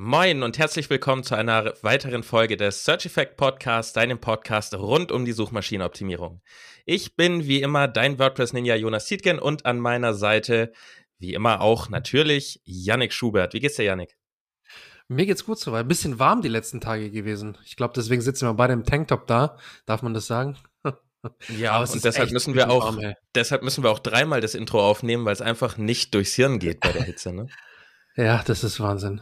Moin und herzlich willkommen zu einer weiteren Folge des Search Effect Podcast, deinem Podcast rund um die Suchmaschinenoptimierung. Ich bin wie immer dein WordPress Ninja Jonas Tietgen und an meiner Seite wie immer auch natürlich Yannick Schubert. Wie geht's dir, Yannick? Mir geht's gut soweit. Ein bisschen warm die letzten Tage gewesen. Ich glaube, deswegen sitzen wir beide im Tanktop da. Darf man das sagen? Ja, und deshalb müssen wir auch, warm, deshalb müssen wir auch dreimal das Intro aufnehmen, weil es einfach nicht durchs Hirn geht bei der Hitze, ne? ja, das ist Wahnsinn.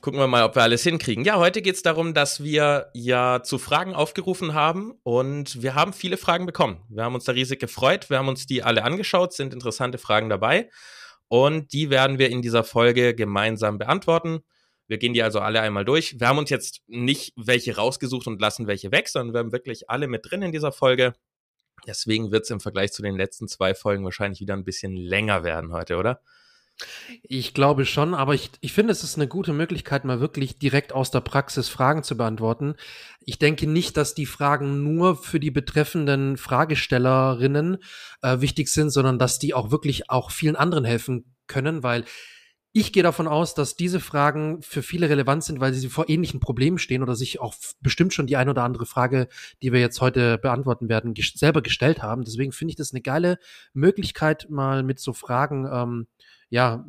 Gucken wir mal, ob wir alles hinkriegen. Ja, heute geht es darum, dass wir ja zu Fragen aufgerufen haben und wir haben viele Fragen bekommen. Wir haben uns da riesig gefreut. Wir haben uns die alle angeschaut, sind interessante Fragen dabei und die werden wir in dieser Folge gemeinsam beantworten. Wir gehen die also alle einmal durch. Wir haben uns jetzt nicht welche rausgesucht und lassen welche weg, sondern wir haben wirklich alle mit drin in dieser Folge. Deswegen wird es im Vergleich zu den letzten zwei Folgen wahrscheinlich wieder ein bisschen länger werden heute, oder? Ich glaube schon, aber ich, ich finde, es ist eine gute Möglichkeit, mal wirklich direkt aus der Praxis Fragen zu beantworten. Ich denke nicht, dass die Fragen nur für die betreffenden Fragestellerinnen äh, wichtig sind, sondern dass die auch wirklich auch vielen anderen helfen können, weil ich gehe davon aus, dass diese Fragen für viele relevant sind, weil sie vor ähnlichen Problemen stehen oder sich auch bestimmt schon die ein oder andere Frage, die wir jetzt heute beantworten werden, ges selber gestellt haben. Deswegen finde ich das eine geile Möglichkeit, mal mit so Fragen, ähm, ja,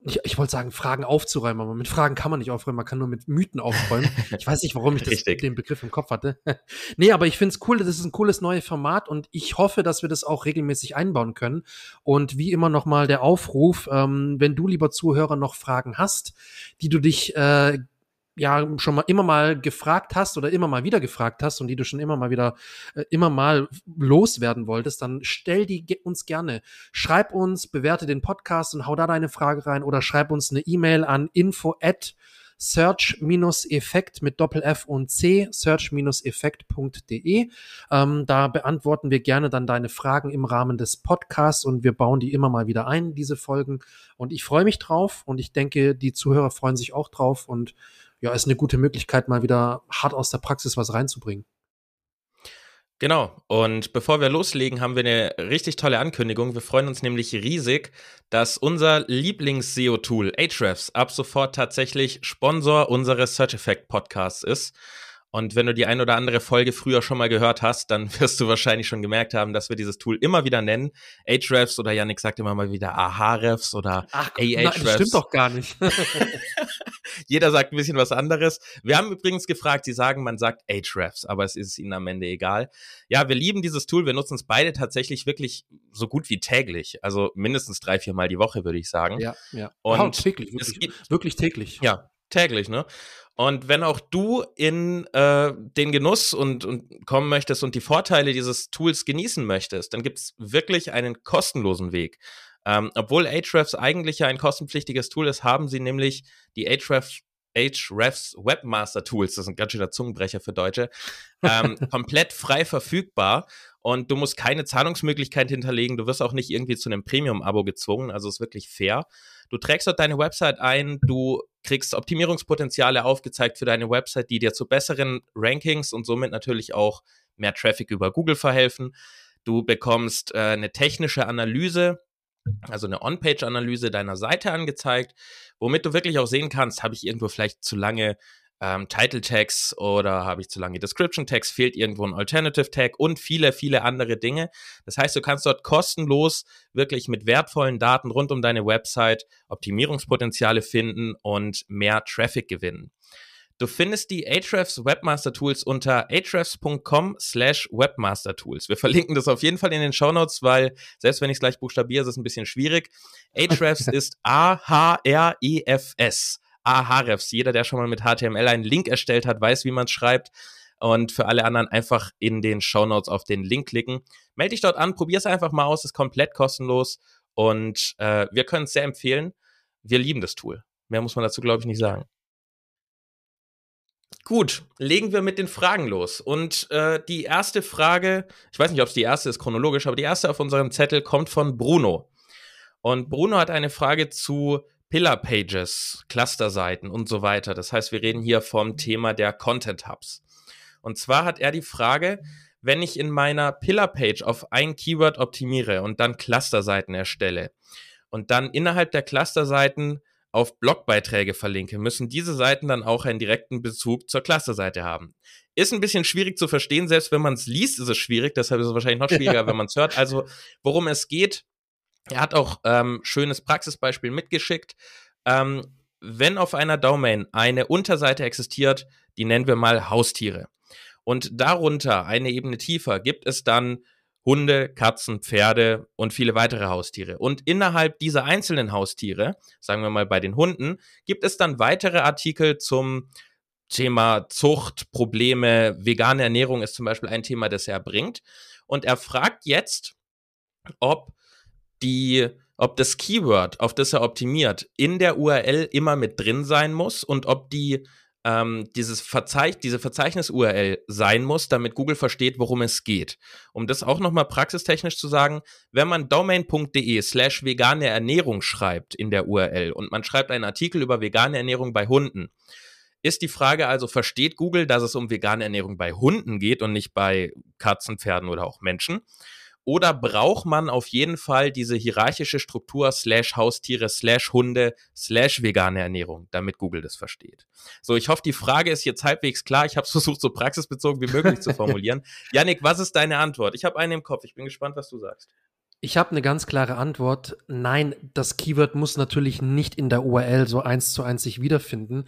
ich, ich wollte sagen, Fragen aufzuräumen, aber mit Fragen kann man nicht aufräumen, man kann nur mit Mythen aufräumen. Ich weiß nicht, warum ich das, den Begriff im Kopf hatte. nee, aber ich finde es cool, das ist ein cooles neues Format und ich hoffe, dass wir das auch regelmäßig einbauen können. Und wie immer nochmal der Aufruf, ähm, wenn du, lieber Zuhörer, noch Fragen hast, die du dich äh, ja schon mal immer mal gefragt hast oder immer mal wieder gefragt hast und die du schon immer mal wieder äh, immer mal loswerden wolltest, dann stell die uns gerne. Schreib uns, bewerte den Podcast und hau da deine Frage rein oder schreib uns eine E-Mail an info at search-effekt mit Doppel-F und C, search-effekt.de. Ähm, da beantworten wir gerne dann deine Fragen im Rahmen des Podcasts und wir bauen die immer mal wieder ein, diese Folgen. Und ich freue mich drauf und ich denke, die Zuhörer freuen sich auch drauf und ja, ist eine gute Möglichkeit, mal wieder hart aus der Praxis was reinzubringen. Genau. Und bevor wir loslegen, haben wir eine richtig tolle Ankündigung. Wir freuen uns nämlich riesig, dass unser Lieblings-SEO-Tool Ahrefs ab sofort tatsächlich Sponsor unseres Search Effect Podcasts ist. Und wenn du die ein oder andere Folge früher schon mal gehört hast, dann wirst du wahrscheinlich schon gemerkt haben, dass wir dieses Tool immer wieder nennen. Ahrefs oder Yannick sagt immer mal wieder Ahrefs oder Ach, Ahrefs. Das stimmt doch gar nicht. Jeder sagt ein bisschen was anderes. Wir haben übrigens gefragt, sie sagen, man sagt Ahrefs, aber es ist ihnen am Ende egal. Ja, wir lieben dieses Tool. Wir nutzen es beide tatsächlich wirklich so gut wie täglich. Also mindestens drei, vier Mal die Woche, würde ich sagen. Ja, ja. Und oh, täglich, wirklich, wirklich täglich. Ja, täglich, ne? Und wenn auch du in äh, den Genuss und, und kommen möchtest und die Vorteile dieses Tools genießen möchtest, dann gibt es wirklich einen kostenlosen Weg. Ähm, obwohl Ahrefs eigentlich ja ein kostenpflichtiges Tool ist, haben sie nämlich die Ahrefs Ahrefs Webmaster Tools, das ist ein ganz schöner Zungenbrecher für Deutsche, ähm, komplett frei verfügbar und du musst keine Zahlungsmöglichkeit hinterlegen. Du wirst auch nicht irgendwie zu einem Premium-Abo gezwungen, also ist wirklich fair. Du trägst dort deine Website ein, du kriegst Optimierungspotenziale aufgezeigt für deine Website, die dir zu besseren Rankings und somit natürlich auch mehr Traffic über Google verhelfen. Du bekommst äh, eine technische Analyse, also eine On-Page-Analyse deiner Seite angezeigt, womit du wirklich auch sehen kannst, habe ich irgendwo vielleicht zu lange ähm, Title Tags oder habe ich zu lange Description Tags, fehlt irgendwo ein Alternative Tag und viele, viele andere Dinge. Das heißt, du kannst dort kostenlos wirklich mit wertvollen Daten rund um deine Website Optimierungspotenziale finden und mehr Traffic gewinnen. Du findest die Ahrefs Webmaster Tools unter ahrefs.com slash Webmaster Tools. Wir verlinken das auf jeden Fall in den Show Notes, weil selbst wenn ich es gleich buchstabiere, ist es ein bisschen schwierig. Ahrefs ist A-H-R-E-F-S. Ahrefs. Jeder, der schon mal mit HTML einen Link erstellt hat, weiß, wie man es schreibt. Und für alle anderen einfach in den Show Notes auf den Link klicken. Melde dich dort an, probier es einfach mal aus, ist komplett kostenlos und äh, wir können es sehr empfehlen. Wir lieben das Tool. Mehr muss man dazu, glaube ich, nicht sagen. Gut, legen wir mit den Fragen los. Und äh, die erste Frage, ich weiß nicht, ob es die erste ist chronologisch, aber die erste auf unserem Zettel kommt von Bruno. Und Bruno hat eine Frage zu Pillar Pages, Clusterseiten und so weiter. Das heißt, wir reden hier vom Thema der Content Hubs. Und zwar hat er die Frage, wenn ich in meiner Pillar Page auf ein Keyword optimiere und dann Clusterseiten erstelle und dann innerhalb der Clusterseiten auf Blogbeiträge verlinke, müssen diese Seiten dann auch einen direkten Bezug zur Klasse-Seite haben. Ist ein bisschen schwierig zu verstehen, selbst wenn man es liest, ist es schwierig, deshalb ist es wahrscheinlich noch schwieriger, ja. wenn man es hört. Also, worum es geht, er hat auch ähm, schönes Praxisbeispiel mitgeschickt. Ähm, wenn auf einer Domain eine Unterseite existiert, die nennen wir mal Haustiere. Und darunter, eine Ebene tiefer, gibt es dann Hunde, Katzen, Pferde und viele weitere Haustiere. Und innerhalb dieser einzelnen Haustiere, sagen wir mal bei den Hunden, gibt es dann weitere Artikel zum Thema Zucht, Probleme, vegane Ernährung ist zum Beispiel ein Thema, das er bringt. Und er fragt jetzt, ob die, ob das Keyword, auf das er optimiert, in der URL immer mit drin sein muss und ob die ähm, dieses Verzeich diese Verzeichnis-URL sein muss, damit Google versteht, worum es geht. Um das auch nochmal praxistechnisch zu sagen, wenn man domain.de slash vegane Ernährung schreibt in der URL und man schreibt einen Artikel über vegane Ernährung bei Hunden, ist die Frage also, versteht Google, dass es um vegane Ernährung bei Hunden geht und nicht bei Katzen, Pferden oder auch Menschen? Oder braucht man auf jeden Fall diese hierarchische Struktur slash Haustiere slash Hunde slash vegane Ernährung, damit Google das versteht? So, ich hoffe, die Frage ist jetzt halbwegs klar. Ich habe es versucht, so praxisbezogen wie möglich zu formulieren. Yannick, was ist deine Antwort? Ich habe eine im Kopf. Ich bin gespannt, was du sagst. Ich habe eine ganz klare Antwort. Nein, das Keyword muss natürlich nicht in der URL so eins zu eins sich wiederfinden.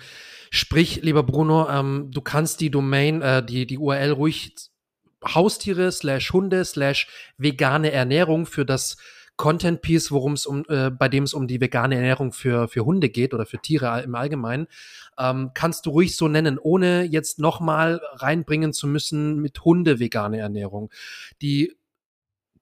Sprich, lieber Bruno, ähm, du kannst die Domain, äh, die, die URL ruhig Haustiere slash Hunde slash vegane Ernährung für das Content Piece, worum es um, äh, bei dem es um die vegane Ernährung für für Hunde geht oder für Tiere im Allgemeinen, ähm, kannst du ruhig so nennen, ohne jetzt nochmal reinbringen zu müssen mit Hunde vegane Ernährung. Die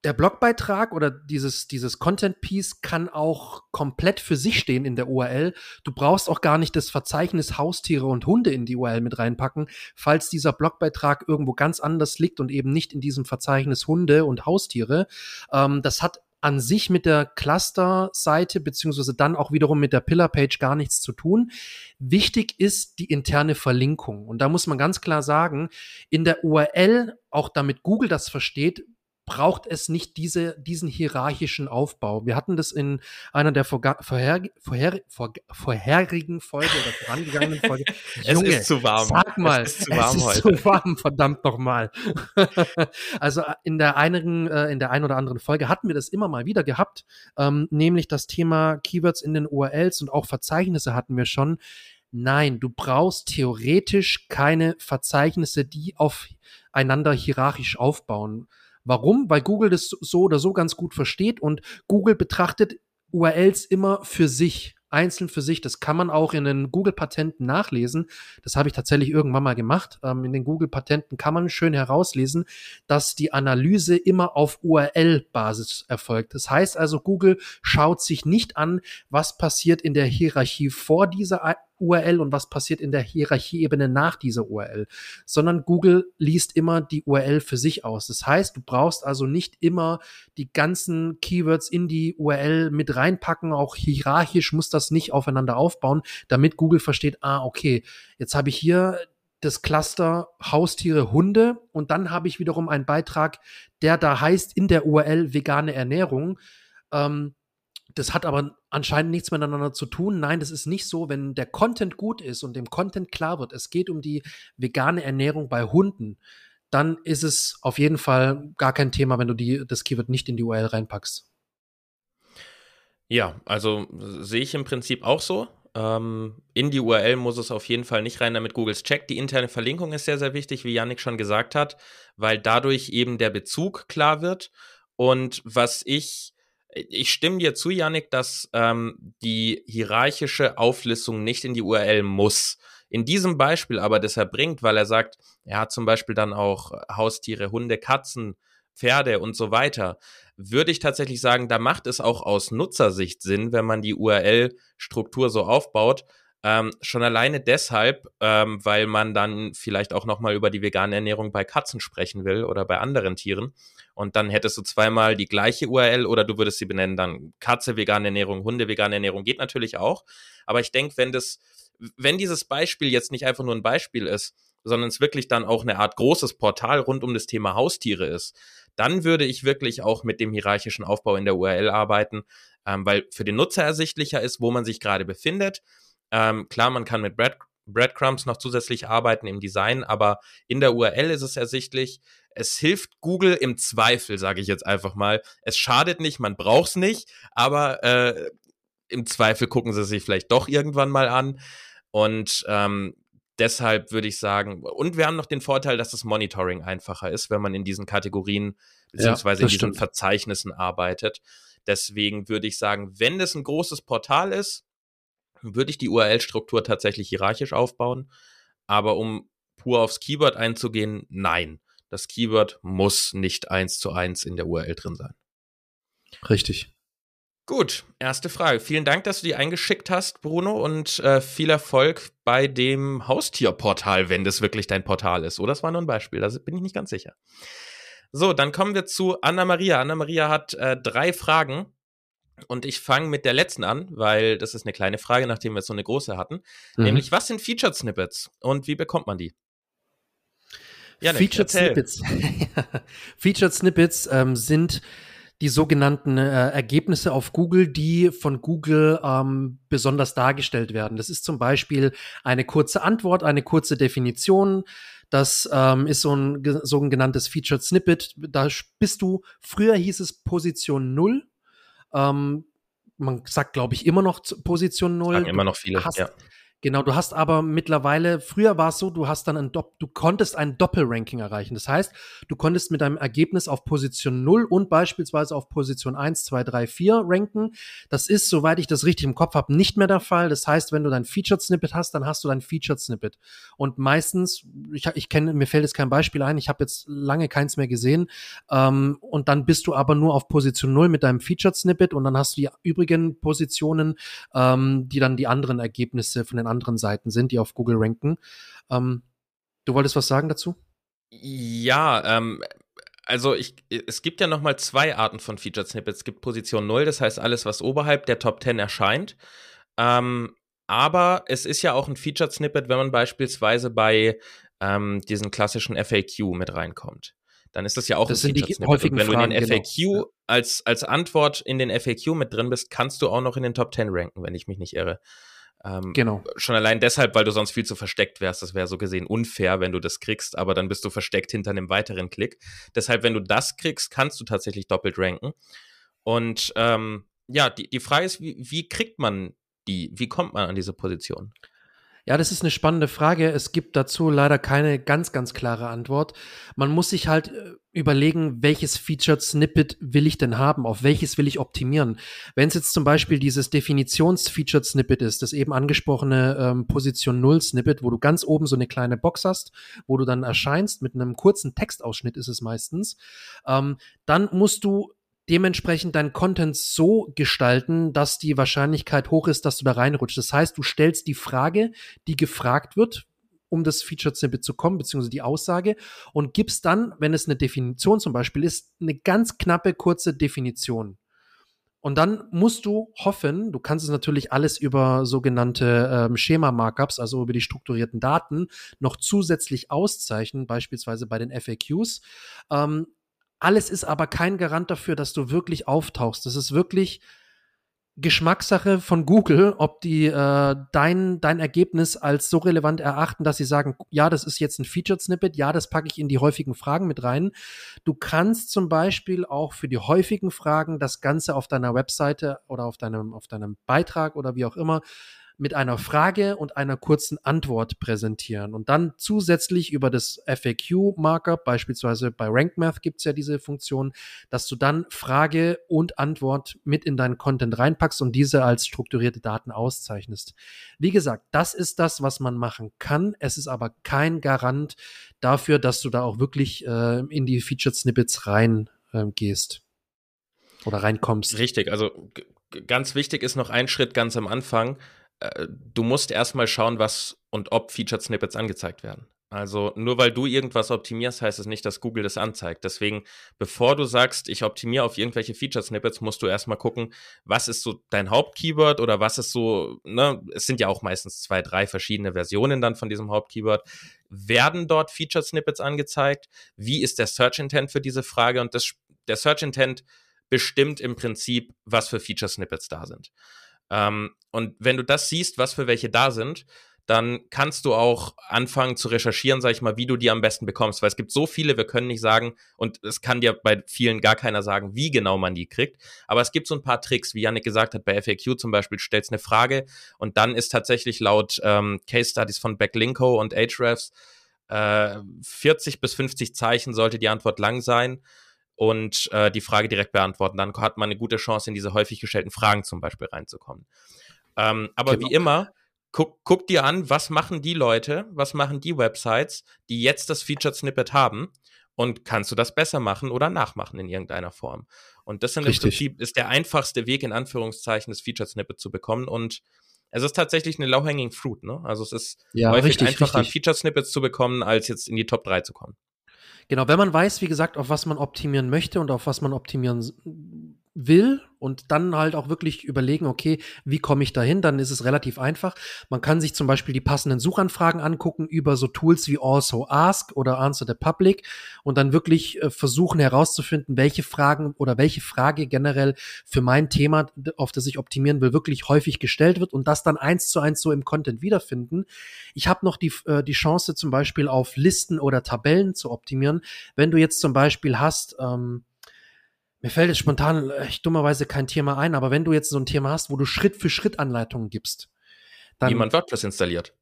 der Blogbeitrag oder dieses, dieses Content-Piece kann auch komplett für sich stehen in der URL. Du brauchst auch gar nicht das Verzeichnis Haustiere und Hunde in die URL mit reinpacken, falls dieser Blogbeitrag irgendwo ganz anders liegt und eben nicht in diesem Verzeichnis Hunde und Haustiere. Ähm, das hat an sich mit der Cluster-Seite beziehungsweise dann auch wiederum mit der Pillar-Page gar nichts zu tun. Wichtig ist die interne Verlinkung. Und da muss man ganz klar sagen, in der URL, auch damit Google das versteht, braucht es nicht diese, diesen hierarchischen Aufbau. Wir hatten das in einer der vorher, vorher, vor, vorherigen Folge oder vorangegangenen Folge. Junge, es ist zu warm. Sag mal, es ist zu warm, es ist heute. zu warm verdammt nochmal. also äh, in der einigen, äh, in der einen oder anderen Folge hatten wir das immer mal wieder gehabt, ähm, nämlich das Thema Keywords in den URLs und auch Verzeichnisse hatten wir schon. Nein, du brauchst theoretisch keine Verzeichnisse, die aufeinander hierarchisch aufbauen. Warum? Weil Google das so oder so ganz gut versteht und Google betrachtet URLs immer für sich einzeln für sich. Das kann man auch in den Google-Patenten nachlesen. Das habe ich tatsächlich irgendwann mal gemacht. Ähm, in den Google-Patenten kann man schön herauslesen, dass die Analyse immer auf URL-Basis erfolgt. Das heißt also, Google schaut sich nicht an, was passiert in der Hierarchie vor dieser URL und was passiert in der Hierarchieebene nach dieser URL, sondern Google liest immer die URL für sich aus. Das heißt, du brauchst also nicht immer die ganzen Keywords in die URL mit reinpacken. Auch hierarchisch muss das nicht aufeinander aufbauen, damit Google versteht, ah, okay, jetzt habe ich hier das Cluster Haustiere, Hunde und dann habe ich wiederum einen Beitrag, der da heißt in der URL vegane Ernährung. Ähm, das hat aber anscheinend nichts miteinander zu tun. Nein, das ist nicht so. Wenn der Content gut ist und dem Content klar wird, es geht um die vegane Ernährung bei Hunden, dann ist es auf jeden Fall gar kein Thema, wenn du die, das Keyword nicht in die URL reinpackst. Ja, also sehe ich im Prinzip auch so. Ähm, in die URL muss es auf jeden Fall nicht rein, damit Google es checkt. Die interne Verlinkung ist sehr, sehr wichtig, wie Yannick schon gesagt hat, weil dadurch eben der Bezug klar wird. Und was ich ich stimme dir zu, Yannick, dass ähm, die hierarchische Auflistung nicht in die URL muss. In diesem Beispiel aber, das er bringt, weil er sagt, er hat zum Beispiel dann auch Haustiere, Hunde, Katzen, Pferde und so weiter, würde ich tatsächlich sagen, da macht es auch aus Nutzersicht Sinn, wenn man die URL-Struktur so aufbaut, ähm, schon alleine deshalb, ähm, weil man dann vielleicht auch nochmal über die vegane Ernährung bei Katzen sprechen will oder bei anderen Tieren. Und dann hättest du zweimal die gleiche URL oder du würdest sie benennen dann Katze vegane Ernährung, Hunde vegane Ernährung, geht natürlich auch. Aber ich denke, wenn das, wenn dieses Beispiel jetzt nicht einfach nur ein Beispiel ist, sondern es wirklich dann auch eine Art großes Portal rund um das Thema Haustiere ist, dann würde ich wirklich auch mit dem hierarchischen Aufbau in der URL arbeiten, ähm, weil für den Nutzer ersichtlicher ist, wo man sich gerade befindet. Ähm, klar, man kann mit Bread Breadcrumbs noch zusätzlich arbeiten im Design, aber in der URL ist es ersichtlich. Es hilft Google im Zweifel, sage ich jetzt einfach mal. Es schadet nicht, man braucht es nicht, aber äh, im Zweifel gucken sie sich vielleicht doch irgendwann mal an. Und ähm, deshalb würde ich sagen, und wir haben noch den Vorteil, dass das Monitoring einfacher ist, wenn man in diesen Kategorien beziehungsweise ja, in diesen stimmt. Verzeichnissen arbeitet. Deswegen würde ich sagen, wenn es ein großes Portal ist, würde ich die URL-Struktur tatsächlich hierarchisch aufbauen. Aber um pur aufs Keyword einzugehen, nein. Das Keyword muss nicht eins zu eins in der URL drin sein. Richtig. Gut, erste Frage. Vielen Dank, dass du die eingeschickt hast, Bruno, und äh, viel Erfolg bei dem Haustierportal, wenn das wirklich dein Portal ist. Oder das war nur ein Beispiel, da bin ich nicht ganz sicher. So, dann kommen wir zu Anna-Maria. Anna-Maria hat äh, drei Fragen und ich fange mit der letzten an, weil das ist eine kleine Frage, nachdem wir so eine große hatten. Mhm. Nämlich, was sind Featured Snippets und wie bekommt man die? Ja, Featured Snippets. Featured Snippets ähm, sind die sogenannten äh, Ergebnisse auf Google, die von Google ähm, besonders dargestellt werden. Das ist zum Beispiel eine kurze Antwort, eine kurze Definition. Das ähm, ist so ein sogenanntes Featured Snippet. Da bist du, früher hieß es Position 0 ähm, man sagt, glaube ich, immer noch Position 0. Sagen immer noch viele, hast, ja. Genau, du hast aber mittlerweile, früher war es so, du hast dann ein Dopp, du konntest ein Doppelranking erreichen. Das heißt, du konntest mit deinem Ergebnis auf Position 0 und beispielsweise auf Position 1, 2, 3, 4 ranken. Das ist, soweit ich das richtig im Kopf habe, nicht mehr der Fall. Das heißt, wenn du dein Featured Snippet hast, dann hast du dein Featured Snippet. Und meistens, ich, ich kenne, mir fällt jetzt kein Beispiel ein, ich habe jetzt lange keins mehr gesehen. Ähm, und dann bist du aber nur auf Position 0 mit deinem Featured Snippet und dann hast du die übrigen Positionen, ähm, die dann die anderen Ergebnisse von den anderen Seiten sind, die auf Google ranken. Ähm, du wolltest was sagen dazu? Ja, ähm, also ich, es gibt ja nochmal zwei Arten von Featured Snippets. Es gibt Position 0, das heißt alles, was oberhalb der Top 10 erscheint. Ähm, aber es ist ja auch ein Featured Snippet, wenn man beispielsweise bei ähm, diesen klassischen FAQ mit reinkommt. Dann ist das ja auch das ein Featured Snippet. Und wenn Fragen, du in den FAQ genau. als, als Antwort in den FAQ mit drin bist, kannst du auch noch in den Top 10 ranken, wenn ich mich nicht irre. Ähm, genau. Schon allein deshalb, weil du sonst viel zu versteckt wärst. Das wäre so gesehen unfair, wenn du das kriegst, aber dann bist du versteckt hinter einem weiteren Klick. Deshalb, wenn du das kriegst, kannst du tatsächlich doppelt ranken. Und ähm, ja, die, die Frage ist, wie, wie kriegt man die? Wie kommt man an diese Position? Ja, das ist eine spannende Frage. Es gibt dazu leider keine ganz, ganz klare Antwort. Man muss sich halt äh, überlegen, welches Featured Snippet will ich denn haben? Auf welches will ich optimieren? Wenn es jetzt zum Beispiel dieses Definitions-Featured Snippet ist, das eben angesprochene ähm, Position 0 Snippet, wo du ganz oben so eine kleine Box hast, wo du dann erscheinst mit einem kurzen Textausschnitt ist es meistens, ähm, dann musst du dementsprechend deinen Content so gestalten, dass die Wahrscheinlichkeit hoch ist, dass du da reinrutschst. Das heißt, du stellst die Frage, die gefragt wird, um das Feature Snippet zu kommen, beziehungsweise die Aussage, und gibst dann, wenn es eine Definition zum Beispiel ist, eine ganz knappe, kurze Definition. Und dann musst du hoffen, du kannst es natürlich alles über sogenannte ähm, Schema-Markups, also über die strukturierten Daten, noch zusätzlich auszeichnen, beispielsweise bei den FAQs. Ähm, alles ist aber kein Garant dafür, dass du wirklich auftauchst. Das ist wirklich Geschmackssache von Google, ob die äh, dein, dein Ergebnis als so relevant erachten, dass sie sagen, ja, das ist jetzt ein Featured Snippet, ja, das packe ich in die häufigen Fragen mit rein. Du kannst zum Beispiel auch für die häufigen Fragen das Ganze auf deiner Webseite oder auf deinem, auf deinem Beitrag oder wie auch immer mit einer Frage und einer kurzen Antwort präsentieren und dann zusätzlich über das FAQ-Markup, beispielsweise bei RankMath gibt es ja diese Funktion, dass du dann Frage und Antwort mit in deinen Content reinpackst und diese als strukturierte Daten auszeichnest. Wie gesagt, das ist das, was man machen kann. Es ist aber kein Garant dafür, dass du da auch wirklich äh, in die Featured Snippets rein äh, gehst oder reinkommst. Richtig, also ganz wichtig ist noch ein Schritt ganz am Anfang. Äh, du musst erstmal schauen, was und ob Featured Snippets angezeigt werden. Also nur weil du irgendwas optimierst, heißt es nicht, dass Google das anzeigt. Deswegen, bevor du sagst, ich optimiere auf irgendwelche Feature-Snippets, musst du erstmal gucken, was ist so dein Hauptkeyword oder was ist so, ne, es sind ja auch meistens zwei, drei verschiedene Versionen dann von diesem Hauptkeyword. Werden dort Feature-Snippets angezeigt? Wie ist der Search-Intent für diese Frage? Und das, der Search-Intent bestimmt im Prinzip, was für Feature-Snippets da sind. Ähm, und wenn du das siehst, was für welche da sind, dann kannst du auch anfangen zu recherchieren, sag ich mal, wie du die am besten bekommst, weil es gibt so viele, wir können nicht sagen, und es kann dir bei vielen gar keiner sagen, wie genau man die kriegt, aber es gibt so ein paar Tricks, wie Janik gesagt hat, bei FAQ zum Beispiel, stellst eine Frage und dann ist tatsächlich laut ähm, Case Studies von Backlinko und Ahrefs äh, 40 bis 50 Zeichen sollte die Antwort lang sein und äh, die Frage direkt beantworten. Dann hat man eine gute Chance, in diese häufig gestellten Fragen zum Beispiel reinzukommen. Ähm, aber genau. wie immer, guck, guck dir an, was machen die Leute, was machen die Websites, die jetzt das Featured Snippet haben und kannst du das besser machen oder nachmachen in irgendeiner Form. Und das sind im Prinzip ist der einfachste Weg, in Anführungszeichen, das Featured Snippet zu bekommen und es ist tatsächlich eine low-hanging fruit, ne? Also es ist ja, häufig richtig, einfacher, richtig. Featured Snippets zu bekommen, als jetzt in die Top 3 zu kommen. Genau, wenn man weiß, wie gesagt, auf was man optimieren möchte und auf was man optimieren will und dann halt auch wirklich überlegen, okay, wie komme ich dahin, dann ist es relativ einfach. Man kann sich zum Beispiel die passenden Suchanfragen angucken über so Tools wie Also Ask oder Answer the Public und dann wirklich äh, versuchen herauszufinden, welche Fragen oder welche Frage generell für mein Thema, auf das ich optimieren will, wirklich häufig gestellt wird und das dann eins zu eins so im Content wiederfinden. Ich habe noch die, äh, die Chance zum Beispiel auf Listen oder Tabellen zu optimieren. Wenn du jetzt zum Beispiel hast, ähm, mir fällt jetzt spontan echt dummerweise kein Thema ein, aber wenn du jetzt so ein Thema hast, wo du Schritt für Schritt Anleitungen gibst, dann. Wie man WordPress installiert.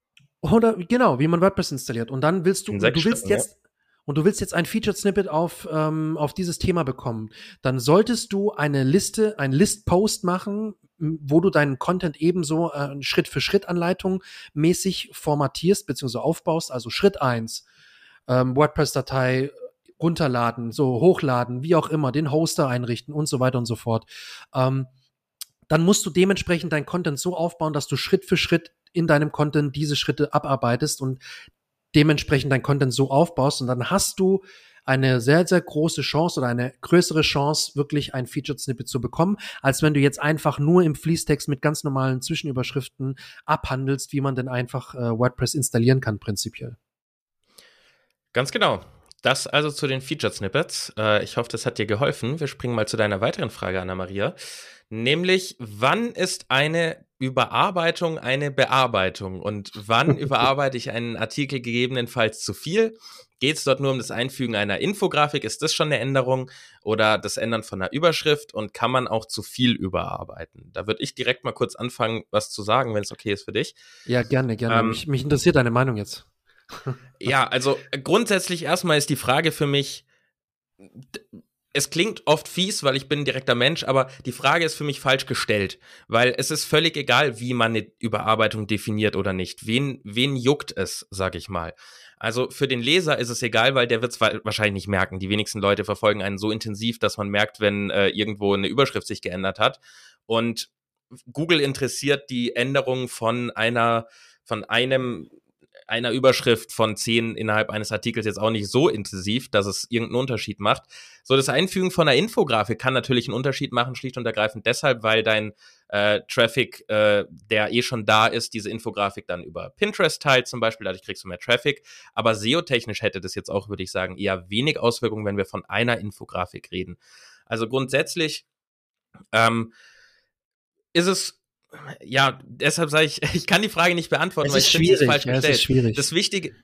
Oder genau, wie man WordPress installiert. Und dann willst du, du willst Schritten, jetzt, ja. und du willst jetzt ein Featured Snippet auf, ähm, auf dieses Thema bekommen, dann solltest du eine Liste, ein List-Post machen, wo du deinen Content ebenso äh, Schritt für Schritt Anleitung mäßig formatierst bzw. aufbaust. Also Schritt eins ähm, WordPress-Datei runterladen, so hochladen, wie auch immer, den Hoster einrichten und so weiter und so fort. Ähm, dann musst du dementsprechend dein Content so aufbauen, dass du Schritt für Schritt in deinem Content diese Schritte abarbeitest und dementsprechend dein Content so aufbaust und dann hast du eine sehr, sehr große Chance oder eine größere Chance, wirklich ein Featured Snippet zu bekommen, als wenn du jetzt einfach nur im Fließtext mit ganz normalen Zwischenüberschriften abhandelst, wie man denn einfach äh, WordPress installieren kann, prinzipiell. Ganz genau. Das also zu den Featured Snippets. Äh, ich hoffe, das hat dir geholfen. Wir springen mal zu deiner weiteren Frage, Anna-Maria. Nämlich, wann ist eine Überarbeitung eine Bearbeitung? Und wann überarbeite ich einen Artikel gegebenenfalls zu viel? Geht es dort nur um das Einfügen einer Infografik? Ist das schon eine Änderung? Oder das Ändern von einer Überschrift? Und kann man auch zu viel überarbeiten? Da würde ich direkt mal kurz anfangen, was zu sagen, wenn es okay ist für dich. Ja, gerne, gerne. Ähm, mich, mich interessiert deine Meinung jetzt ja, also grundsätzlich erstmal ist die Frage für mich, es klingt oft fies, weil ich bin ein direkter Mensch, aber die Frage ist für mich falsch gestellt, weil es ist völlig egal, wie man eine Überarbeitung definiert oder nicht. Wen, wen juckt es, sag ich mal. Also für den Leser ist es egal, weil der wird es wahrscheinlich nicht merken. Die wenigsten Leute verfolgen einen so intensiv, dass man merkt, wenn äh, irgendwo eine Überschrift sich geändert hat. Und Google interessiert die Änderung von einer, von einem einer Überschrift von zehn innerhalb eines Artikels jetzt auch nicht so intensiv, dass es irgendeinen Unterschied macht. So, das Einfügen von einer Infografik kann natürlich einen Unterschied machen, schlicht und ergreifend deshalb, weil dein äh, Traffic, äh, der eh schon da ist, diese Infografik dann über Pinterest teilt zum Beispiel, dadurch kriegst du mehr Traffic. Aber SEO-technisch hätte das jetzt auch, würde ich sagen, eher wenig Auswirkungen, wenn wir von einer Infografik reden. Also grundsätzlich ähm, ist es ja, deshalb sage ich, ich kann die Frage nicht beantworten, weil ich finde es falsch ja, gestellt. Es ist schwierig. Das Wichtige,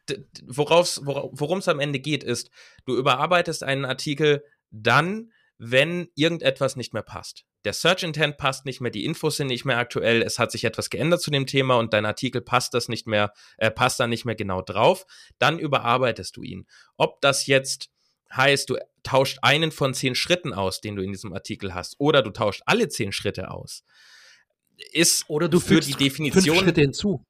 worum es am Ende geht, ist, du überarbeitest einen Artikel dann, wenn irgendetwas nicht mehr passt. Der Search Intent passt nicht mehr, die Infos sind nicht mehr aktuell, es hat sich etwas geändert zu dem Thema und dein Artikel passt das nicht mehr, äh, passt da nicht mehr genau drauf, dann überarbeitest du ihn. Ob das jetzt heißt, du tauscht einen von zehn Schritten aus, den du in diesem Artikel hast, oder du tauscht alle zehn Schritte aus ist oder du für die Definition fünf Schritte hinzu.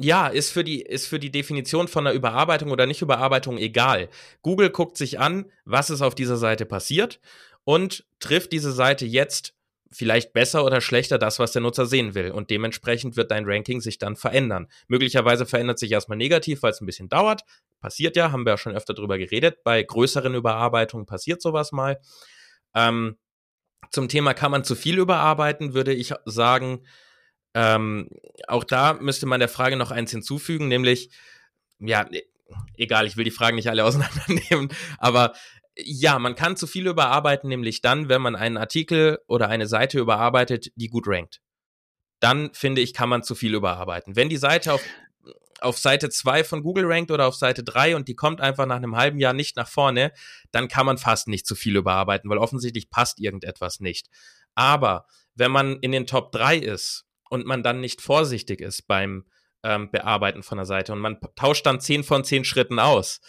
Ja, ist für die ist für die Definition von einer Überarbeitung oder nicht Überarbeitung egal. Google guckt sich an, was ist auf dieser Seite passiert und trifft diese Seite jetzt vielleicht besser oder schlechter das, was der Nutzer sehen will. Und dementsprechend wird dein Ranking sich dann verändern. Möglicherweise verändert sich erstmal negativ, weil es ein bisschen dauert. Passiert ja, haben wir ja schon öfter drüber geredet. Bei größeren Überarbeitungen passiert sowas mal. Ähm, zum Thema kann man zu viel überarbeiten, würde ich sagen, ähm, auch da müsste man der Frage noch eins hinzufügen, nämlich, ja, e, egal, ich will die Fragen nicht alle auseinandernehmen, aber ja, man kann zu viel überarbeiten, nämlich dann, wenn man einen Artikel oder eine Seite überarbeitet, die gut rankt. Dann finde ich, kann man zu viel überarbeiten. Wenn die Seite auf, auf Seite 2 von Google rankt oder auf Seite 3 und die kommt einfach nach einem halben Jahr nicht nach vorne, dann kann man fast nicht zu viel überarbeiten, weil offensichtlich passt irgendetwas nicht. Aber wenn man in den Top 3 ist und man dann nicht vorsichtig ist beim ähm, Bearbeiten von der Seite und man tauscht dann 10 von 10 Schritten aus,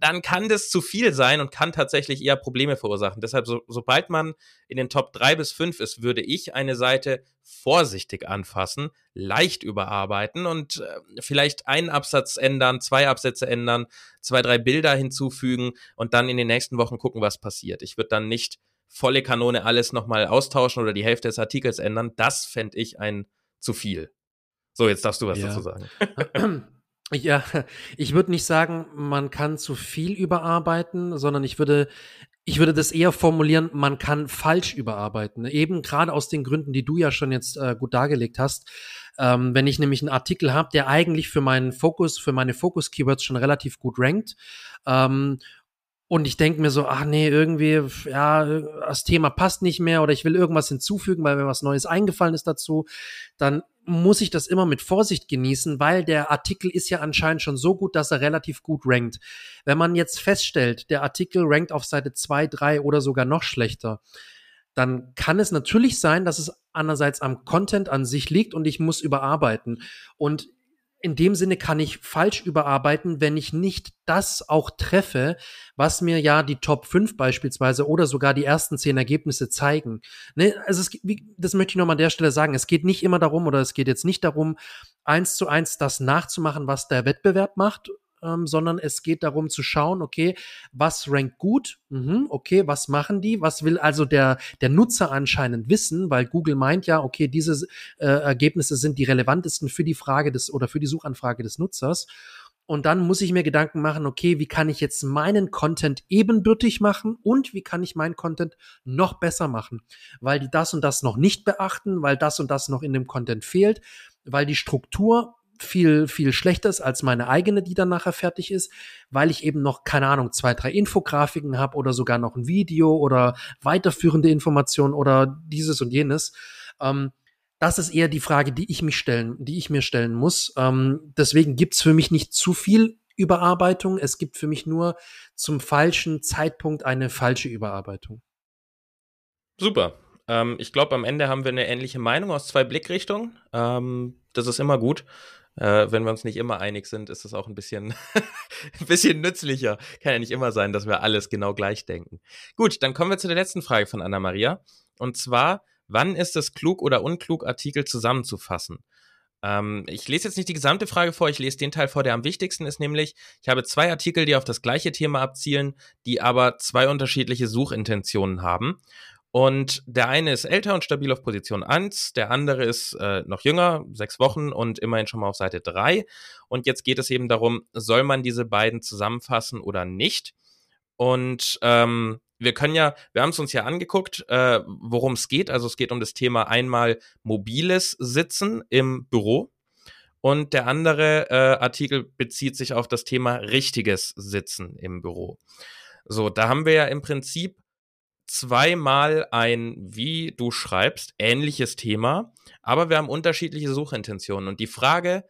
dann kann das zu viel sein und kann tatsächlich eher Probleme verursachen. Deshalb, so, sobald man in den Top 3 bis 5 ist, würde ich eine Seite vorsichtig anfassen, leicht überarbeiten und äh, vielleicht einen Absatz ändern, zwei Absätze ändern, zwei, drei Bilder hinzufügen und dann in den nächsten Wochen gucken, was passiert. Ich würde dann nicht volle Kanone alles nochmal austauschen oder die Hälfte des Artikels ändern. Das fände ich ein zu viel. So, jetzt darfst du was ja. dazu sagen. Ja, ich würde nicht sagen, man kann zu viel überarbeiten, sondern ich würde, ich würde das eher formulieren, man kann falsch überarbeiten. Eben gerade aus den Gründen, die du ja schon jetzt äh, gut dargelegt hast. Ähm, wenn ich nämlich einen Artikel habe, der eigentlich für meinen Fokus, für meine Fokus-Keywords schon relativ gut rankt, ähm, und ich denke mir so, ach nee, irgendwie, ja, das Thema passt nicht mehr oder ich will irgendwas hinzufügen, weil mir was Neues eingefallen ist dazu, dann muss ich das immer mit Vorsicht genießen, weil der Artikel ist ja anscheinend schon so gut, dass er relativ gut rankt. Wenn man jetzt feststellt, der Artikel rankt auf Seite 2, 3 oder sogar noch schlechter, dann kann es natürlich sein, dass es einerseits am Content an sich liegt und ich muss überarbeiten. Und in dem Sinne kann ich falsch überarbeiten, wenn ich nicht das auch treffe, was mir ja die Top 5 beispielsweise oder sogar die ersten 10 Ergebnisse zeigen. Ne? Also es, das möchte ich nochmal an der Stelle sagen. Es geht nicht immer darum oder es geht jetzt nicht darum, eins zu eins das nachzumachen, was der Wettbewerb macht ähm, sondern es geht darum zu schauen, okay, was rankt gut? Mhm, okay, was machen die? Was will also der, der Nutzer anscheinend wissen? Weil Google meint ja, okay, diese äh, Ergebnisse sind die relevantesten für die Frage des oder für die Suchanfrage des Nutzers. Und dann muss ich mir Gedanken machen, okay, wie kann ich jetzt meinen Content ebenbürtig machen und wie kann ich meinen Content noch besser machen? Weil die das und das noch nicht beachten, weil das und das noch in dem Content fehlt, weil die Struktur viel, viel schlechter ist als meine eigene, die dann nachher fertig ist, weil ich eben noch, keine Ahnung, zwei, drei Infografiken habe oder sogar noch ein Video oder weiterführende Informationen oder dieses und jenes. Ähm, das ist eher die Frage, die ich mich stellen, die ich mir stellen muss. Ähm, deswegen gibt's für mich nicht zu viel Überarbeitung. Es gibt für mich nur zum falschen Zeitpunkt eine falsche Überarbeitung. Super. Ähm, ich glaube, am Ende haben wir eine ähnliche Meinung aus zwei Blickrichtungen. Ähm, das ist immer gut. Äh, wenn wir uns nicht immer einig sind, ist es auch ein bisschen, ein bisschen nützlicher. Kann ja nicht immer sein, dass wir alles genau gleich denken. Gut, dann kommen wir zu der letzten Frage von Anna-Maria. Und zwar, wann ist es klug oder unklug, Artikel zusammenzufassen? Ähm, ich lese jetzt nicht die gesamte Frage vor, ich lese den Teil vor, der am wichtigsten ist, nämlich, ich habe zwei Artikel, die auf das gleiche Thema abzielen, die aber zwei unterschiedliche Suchintentionen haben. Und der eine ist älter und stabil auf Position 1, der andere ist äh, noch jünger, sechs Wochen und immerhin schon mal auf Seite 3. Und jetzt geht es eben darum, soll man diese beiden zusammenfassen oder nicht? Und ähm, wir können ja, wir haben es uns ja angeguckt, äh, worum es geht. Also es geht um das Thema einmal mobiles Sitzen im Büro. Und der andere äh, Artikel bezieht sich auf das Thema richtiges Sitzen im Büro. So, da haben wir ja im Prinzip zweimal ein, wie du schreibst, ähnliches Thema, aber wir haben unterschiedliche Suchintentionen. Und die Frage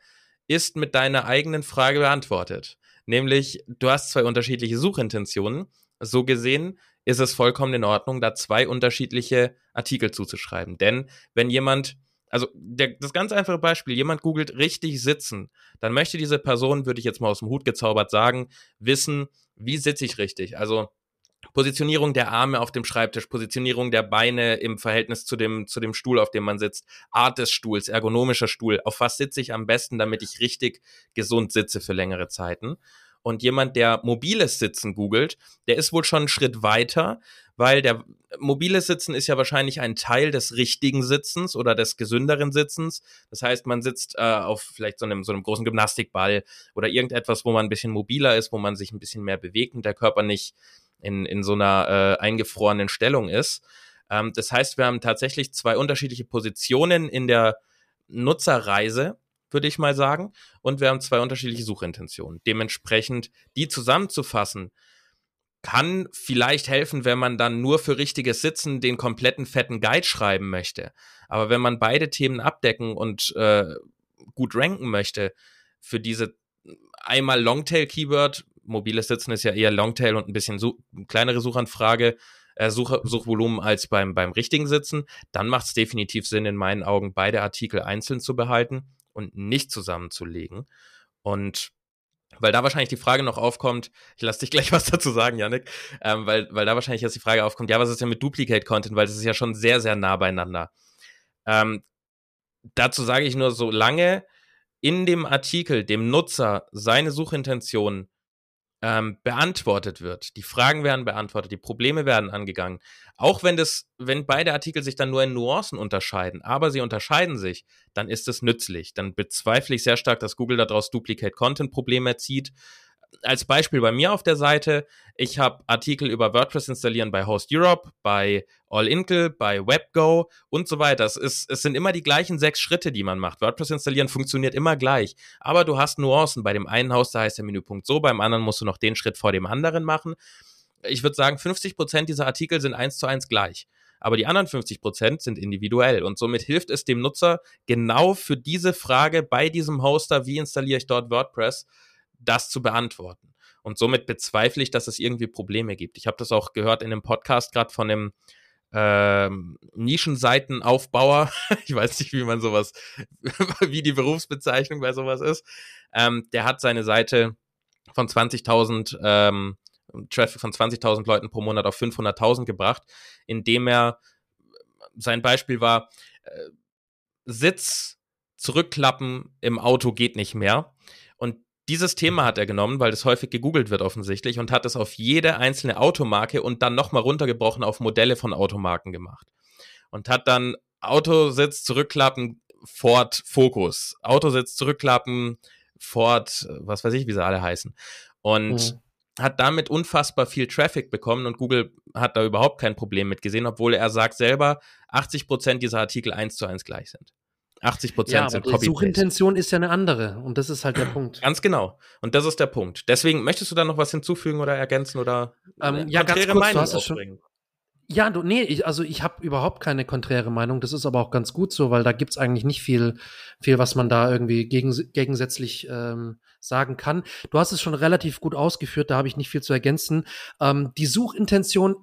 ist mit deiner eigenen Frage beantwortet. Nämlich, du hast zwei unterschiedliche Suchintentionen. So gesehen ist es vollkommen in Ordnung, da zwei unterschiedliche Artikel zuzuschreiben. Denn wenn jemand, also der, das ganz einfache Beispiel, jemand googelt richtig sitzen, dann möchte diese Person, würde ich jetzt mal aus dem Hut gezaubert sagen, wissen, wie sitze ich richtig? Also Positionierung der Arme auf dem Schreibtisch, Positionierung der Beine im Verhältnis zu dem, zu dem Stuhl, auf dem man sitzt, Art des Stuhls, ergonomischer Stuhl, auf was sitze ich am besten, damit ich richtig gesund sitze für längere Zeiten. Und jemand, der mobiles Sitzen googelt, der ist wohl schon einen Schritt weiter, weil der mobile Sitzen ist ja wahrscheinlich ein Teil des richtigen Sitzens oder des gesünderen Sitzens. Das heißt, man sitzt äh, auf vielleicht so einem, so einem großen Gymnastikball oder irgendetwas, wo man ein bisschen mobiler ist, wo man sich ein bisschen mehr bewegt und der Körper nicht in, in so einer äh, eingefrorenen Stellung ist. Ähm, das heißt, wir haben tatsächlich zwei unterschiedliche Positionen in der Nutzerreise, würde ich mal sagen, und wir haben zwei unterschiedliche Suchintentionen. Dementsprechend die zusammenzufassen, kann vielleicht helfen, wenn man dann nur für richtiges Sitzen den kompletten fetten Guide schreiben möchte. Aber wenn man beide Themen abdecken und äh, gut ranken möchte, für diese einmal Longtail-Keyword, mobiles Sitzen ist ja eher Longtail und ein bisschen so, kleinere Suchanfrage, äh, Such, Suchvolumen als beim, beim richtigen Sitzen, dann macht es definitiv Sinn, in meinen Augen beide Artikel einzeln zu behalten und nicht zusammenzulegen. Und weil da wahrscheinlich die Frage noch aufkommt, ich lasse dich gleich was dazu sagen, Janik, ähm, weil, weil da wahrscheinlich jetzt die Frage aufkommt, ja, was ist denn mit Duplicate Content, weil das ist ja schon sehr, sehr nah beieinander. Ähm, dazu sage ich nur, solange in dem Artikel dem Nutzer seine Suchintention ähm, beantwortet wird, die Fragen werden beantwortet, die Probleme werden angegangen, auch wenn das, wenn beide Artikel sich dann nur in Nuancen unterscheiden, aber sie unterscheiden sich, dann ist es nützlich. Dann bezweifle ich sehr stark, dass Google daraus Duplicate Content Probleme zieht als Beispiel bei mir auf der Seite, ich habe Artikel über WordPress installieren bei Host Europe, bei All-Inkle, bei WebGo und so weiter. Es, ist, es sind immer die gleichen sechs Schritte, die man macht. WordPress installieren funktioniert immer gleich. Aber du hast Nuancen. Bei dem einen Hoster heißt der Menüpunkt so, beim anderen musst du noch den Schritt vor dem anderen machen. Ich würde sagen, 50 Prozent dieser Artikel sind eins zu eins gleich. Aber die anderen 50 Prozent sind individuell. Und somit hilft es dem Nutzer genau für diese Frage bei diesem Hoster, wie installiere ich dort WordPress, das zu beantworten. Und somit bezweifle ich, dass es irgendwie Probleme gibt. Ich habe das auch gehört in einem Podcast gerade von einem ähm, Nischenseitenaufbauer. ich weiß nicht, wie man sowas, wie die Berufsbezeichnung bei sowas ist. Ähm, der hat seine Seite von 20.000 ähm, Traffic von 20.000 Leuten pro Monat auf 500.000 gebracht, indem er sein Beispiel war äh, Sitz zurückklappen im Auto geht nicht mehr. Und dieses Thema hat er genommen, weil das häufig gegoogelt wird offensichtlich und hat es auf jede einzelne Automarke und dann nochmal runtergebrochen auf Modelle von Automarken gemacht. Und hat dann Autositz zurückklappen, Ford Focus, Autositz zurückklappen, Ford, was weiß ich, wie sie alle heißen. Und mhm. hat damit unfassbar viel Traffic bekommen und Google hat da überhaupt kein Problem mit gesehen, obwohl er sagt selber, 80 Prozent dieser Artikel eins zu eins gleich sind. 80 Prozent ja, sind Copy. Die Suchintention ist ja eine andere und das ist halt der Punkt. Ganz genau. Und das ist der Punkt. Deswegen möchtest du da noch was hinzufügen oder ergänzen oder ähm, ja, ganz kurz, Meinung du hast schon, ja, du, nee, ich, also ich habe überhaupt keine konträre Meinung. Das ist aber auch ganz gut so, weil da gibt's eigentlich nicht viel, viel, was man da irgendwie gegen, gegensätzlich ähm, sagen kann. Du hast es schon relativ gut ausgeführt, da habe ich nicht viel zu ergänzen. Ähm, die Suchintention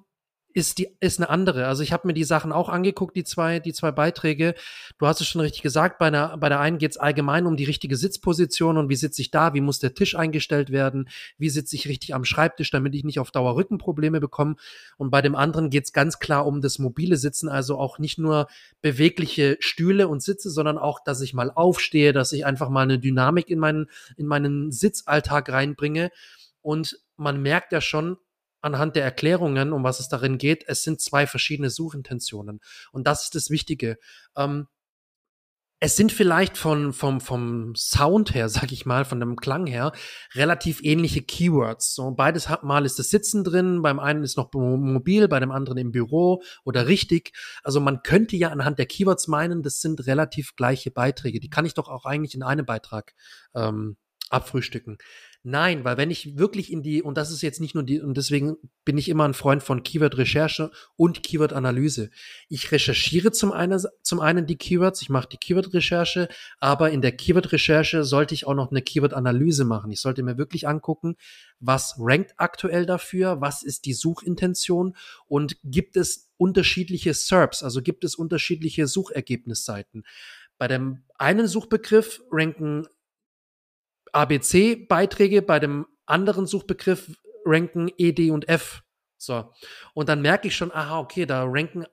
ist die ist eine andere. Also ich habe mir die Sachen auch angeguckt, die zwei die zwei Beiträge. Du hast es schon richtig gesagt. Bei einer bei der einen geht es allgemein um die richtige Sitzposition und wie sitze ich da, wie muss der Tisch eingestellt werden, wie sitze ich richtig am Schreibtisch, damit ich nicht auf Dauer Rückenprobleme bekomme. Und bei dem anderen geht es ganz klar um das mobile Sitzen, also auch nicht nur bewegliche Stühle und Sitze, sondern auch, dass ich mal aufstehe, dass ich einfach mal eine Dynamik in meinen in meinen Sitzalltag reinbringe. Und man merkt ja schon, anhand der Erklärungen, um was es darin geht, es sind zwei verschiedene Suchintentionen. Und das ist das Wichtige. Ähm, es sind vielleicht von, vom, vom Sound her, sag ich mal, von dem Klang her, relativ ähnliche Keywords. So, beides hat mal ist das Sitzen drin, beim einen ist noch mobil, bei dem anderen im Büro oder richtig. Also man könnte ja anhand der Keywords meinen, das sind relativ gleiche Beiträge. Die kann ich doch auch eigentlich in einem Beitrag ähm, abfrühstücken. Nein, weil wenn ich wirklich in die, und das ist jetzt nicht nur die, und deswegen bin ich immer ein Freund von Keyword-Recherche und Keyword-Analyse. Ich recherchiere zum einen, zum einen die Keywords, ich mache die Keyword-Recherche, aber in der Keyword-Recherche sollte ich auch noch eine Keyword-Analyse machen. Ich sollte mir wirklich angucken, was rankt aktuell dafür, was ist die Suchintention und gibt es unterschiedliche SERPs, also gibt es unterschiedliche Suchergebnisseiten. Bei dem einen Suchbegriff ranken ABC-Beiträge, bei dem anderen Suchbegriff ranken E, D und F. So. Und dann merke ich schon, aha, okay, da ranken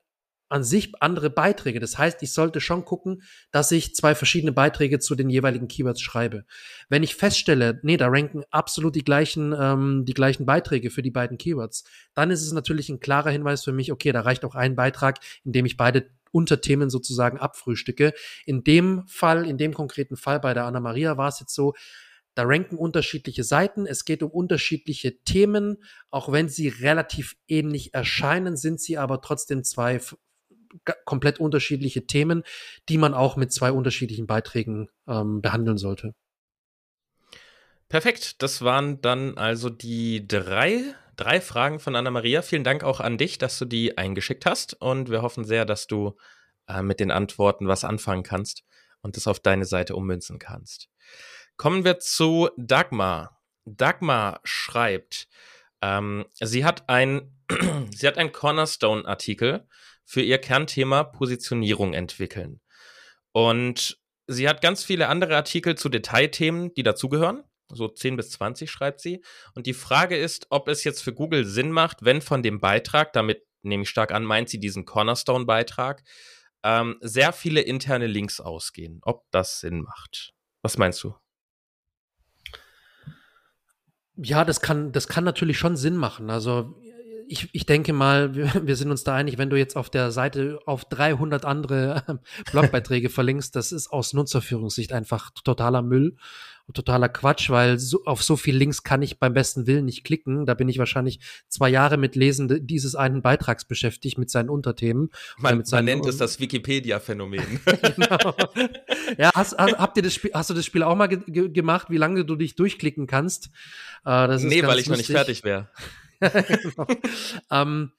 an sich andere Beiträge. Das heißt, ich sollte schon gucken, dass ich zwei verschiedene Beiträge zu den jeweiligen Keywords schreibe. Wenn ich feststelle, nee, da ranken absolut die gleichen, ähm, die gleichen Beiträge für die beiden Keywords, dann ist es natürlich ein klarer Hinweis für mich, okay, da reicht auch ein Beitrag, in dem ich beide Unterthemen sozusagen abfrühstücke. In dem Fall, in dem konkreten Fall bei der Anna Maria war es jetzt so, da ranken unterschiedliche Seiten. Es geht um unterschiedliche Themen. Auch wenn sie relativ ähnlich erscheinen, sind sie aber trotzdem zwei komplett unterschiedliche Themen, die man auch mit zwei unterschiedlichen Beiträgen ähm, behandeln sollte. Perfekt, das waren dann also die drei, drei Fragen von Anna-Maria. Vielen Dank auch an dich, dass du die eingeschickt hast und wir hoffen sehr, dass du äh, mit den Antworten was anfangen kannst und das auf deine Seite ummünzen kannst. Kommen wir zu Dagmar. Dagmar schreibt, ähm, sie hat ein, sie hat einen Cornerstone-Artikel für ihr Kernthema Positionierung entwickeln. Und sie hat ganz viele andere Artikel zu Detailthemen, die dazugehören. So 10 bis 20 schreibt sie. Und die Frage ist, ob es jetzt für Google Sinn macht, wenn von dem Beitrag, damit nehme ich stark an, meint sie diesen Cornerstone-Beitrag, ähm, sehr viele interne Links ausgehen. Ob das Sinn macht. Was meinst du? Ja, das kann, das kann natürlich schon Sinn machen. Also ich, ich denke mal, wir, wir sind uns da einig, wenn du jetzt auf der Seite auf 300 andere Blogbeiträge verlinkst, das ist aus Nutzerführungssicht einfach totaler Müll und totaler Quatsch, weil so, auf so viel Links kann ich beim besten Willen nicht klicken. Da bin ich wahrscheinlich zwei Jahre mit Lesen dieses einen Beitrags beschäftigt mit seinen Unterthemen. Man, seinen, man nennt es das Wikipedia-Phänomen. genau. Ja, hast, hast, habt ihr das Spiel, hast du das Spiel auch mal ge gemacht, wie lange du dich durchklicken kannst? Äh, das nee, weil ich lustig. noch nicht fertig wäre. genau. ähm,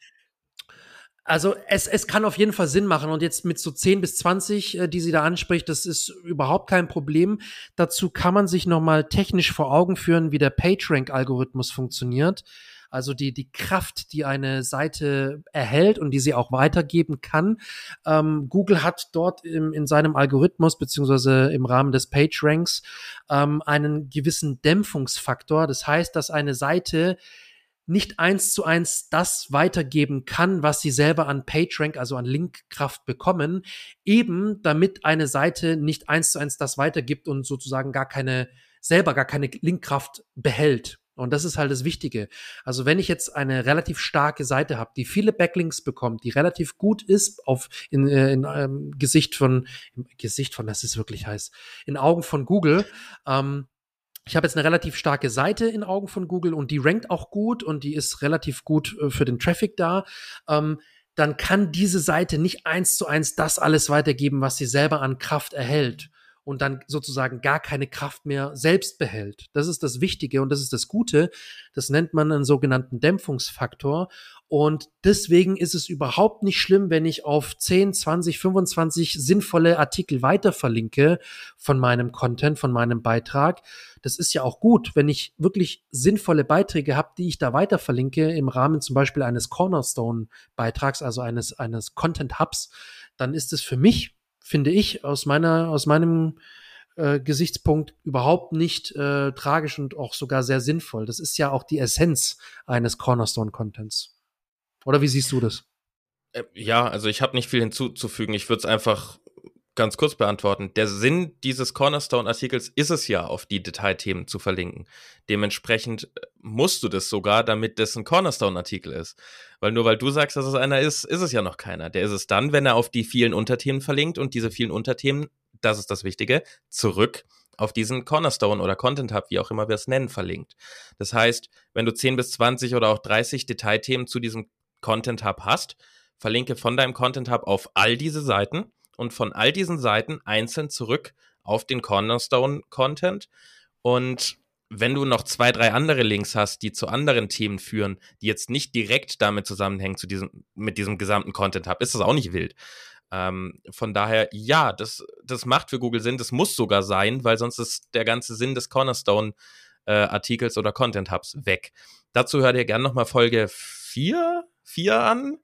also es, es kann auf jeden Fall Sinn machen und jetzt mit so 10 bis 20, äh, die sie da anspricht, das ist überhaupt kein Problem. Dazu kann man sich nochmal technisch vor Augen führen, wie der PageRank-Algorithmus funktioniert. Also die, die Kraft, die eine Seite erhält und die sie auch weitergeben kann. Ähm, Google hat dort im, in seinem Algorithmus beziehungsweise im Rahmen des PageRanks ähm, einen gewissen Dämpfungsfaktor. Das heißt, dass eine Seite nicht eins zu eins das weitergeben kann, was sie selber an PageRank, also an Linkkraft bekommen, eben damit eine Seite nicht eins zu eins das weitergibt und sozusagen gar keine, selber gar keine Linkkraft behält. Und das ist halt das Wichtige. Also wenn ich jetzt eine relativ starke Seite habe, die viele Backlinks bekommt, die relativ gut ist auf in, äh, in ähm, Gesicht von Gesicht von, das ist wirklich heiß, in Augen von Google, ähm, ich habe jetzt eine relativ starke Seite in Augen von Google und die rankt auch gut und die ist relativ gut äh, für den Traffic da. Ähm, dann kann diese Seite nicht eins zu eins das alles weitergeben, was sie selber an Kraft erhält und dann sozusagen gar keine Kraft mehr selbst behält. Das ist das Wichtige und das ist das Gute. Das nennt man einen sogenannten Dämpfungsfaktor. Und deswegen ist es überhaupt nicht schlimm, wenn ich auf 10, 20, 25 sinnvolle Artikel weiter verlinke von meinem Content, von meinem Beitrag. Das ist ja auch gut, wenn ich wirklich sinnvolle Beiträge habe, die ich da weiter verlinke im Rahmen zum Beispiel eines Cornerstone-Beitrags, also eines, eines Content-Hubs, dann ist es für mich, finde ich, aus meiner, aus meinem äh, Gesichtspunkt überhaupt nicht äh, tragisch und auch sogar sehr sinnvoll. Das ist ja auch die Essenz eines Cornerstone-Contents. Oder wie siehst du das? Äh, ja, also ich habe nicht viel hinzuzufügen. Ich würde es einfach ganz kurz beantworten. Der Sinn dieses Cornerstone-Artikels ist es ja, auf die Detailthemen zu verlinken. Dementsprechend äh, musst du das sogar, damit das ein Cornerstone-Artikel ist. Weil nur weil du sagst, dass es einer ist, ist es ja noch keiner. Der ist es dann, wenn er auf die vielen Unterthemen verlinkt und diese vielen Unterthemen, das ist das Wichtige, zurück auf diesen Cornerstone oder Content Hub, wie auch immer wir es nennen, verlinkt. Das heißt, wenn du 10 bis 20 oder auch 30 Detailthemen zu diesem Content Hub hast, verlinke von deinem Content Hub auf all diese Seiten und von all diesen Seiten einzeln zurück auf den Cornerstone Content. Und wenn du noch zwei, drei andere Links hast, die zu anderen Themen führen, die jetzt nicht direkt damit zusammenhängen, zu diesem, mit diesem gesamten Content Hub, ist das auch nicht wild. Ähm, von daher, ja, das, das macht für Google Sinn, das muss sogar sein, weil sonst ist der ganze Sinn des Cornerstone äh, oder Content Hubs weg. Dazu hört ihr gerne nochmal Folge 4 vier an.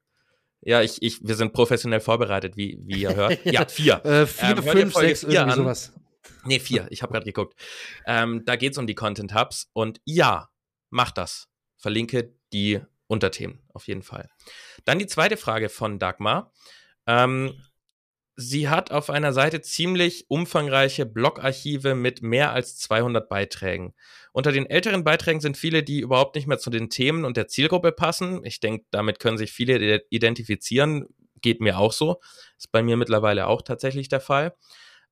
Ja, ich, ich, wir sind professionell vorbereitet, wie, wie ihr hört. Ja, vier. äh, vier, ähm, fünf, sechs, irgendwie an. sowas. Nee, vier. Ich habe gerade geguckt. Ähm, da geht es um die Content Hubs und ja, mach das. Verlinke die Unterthemen auf jeden Fall. Dann die zweite Frage von Dagmar. Ähm, sie hat auf einer Seite ziemlich umfangreiche Blogarchive mit mehr als 200 Beiträgen. Unter den älteren Beiträgen sind viele, die überhaupt nicht mehr zu den Themen und der Zielgruppe passen. Ich denke, damit können sich viele identifizieren. Geht mir auch so. Ist bei mir mittlerweile auch tatsächlich der Fall.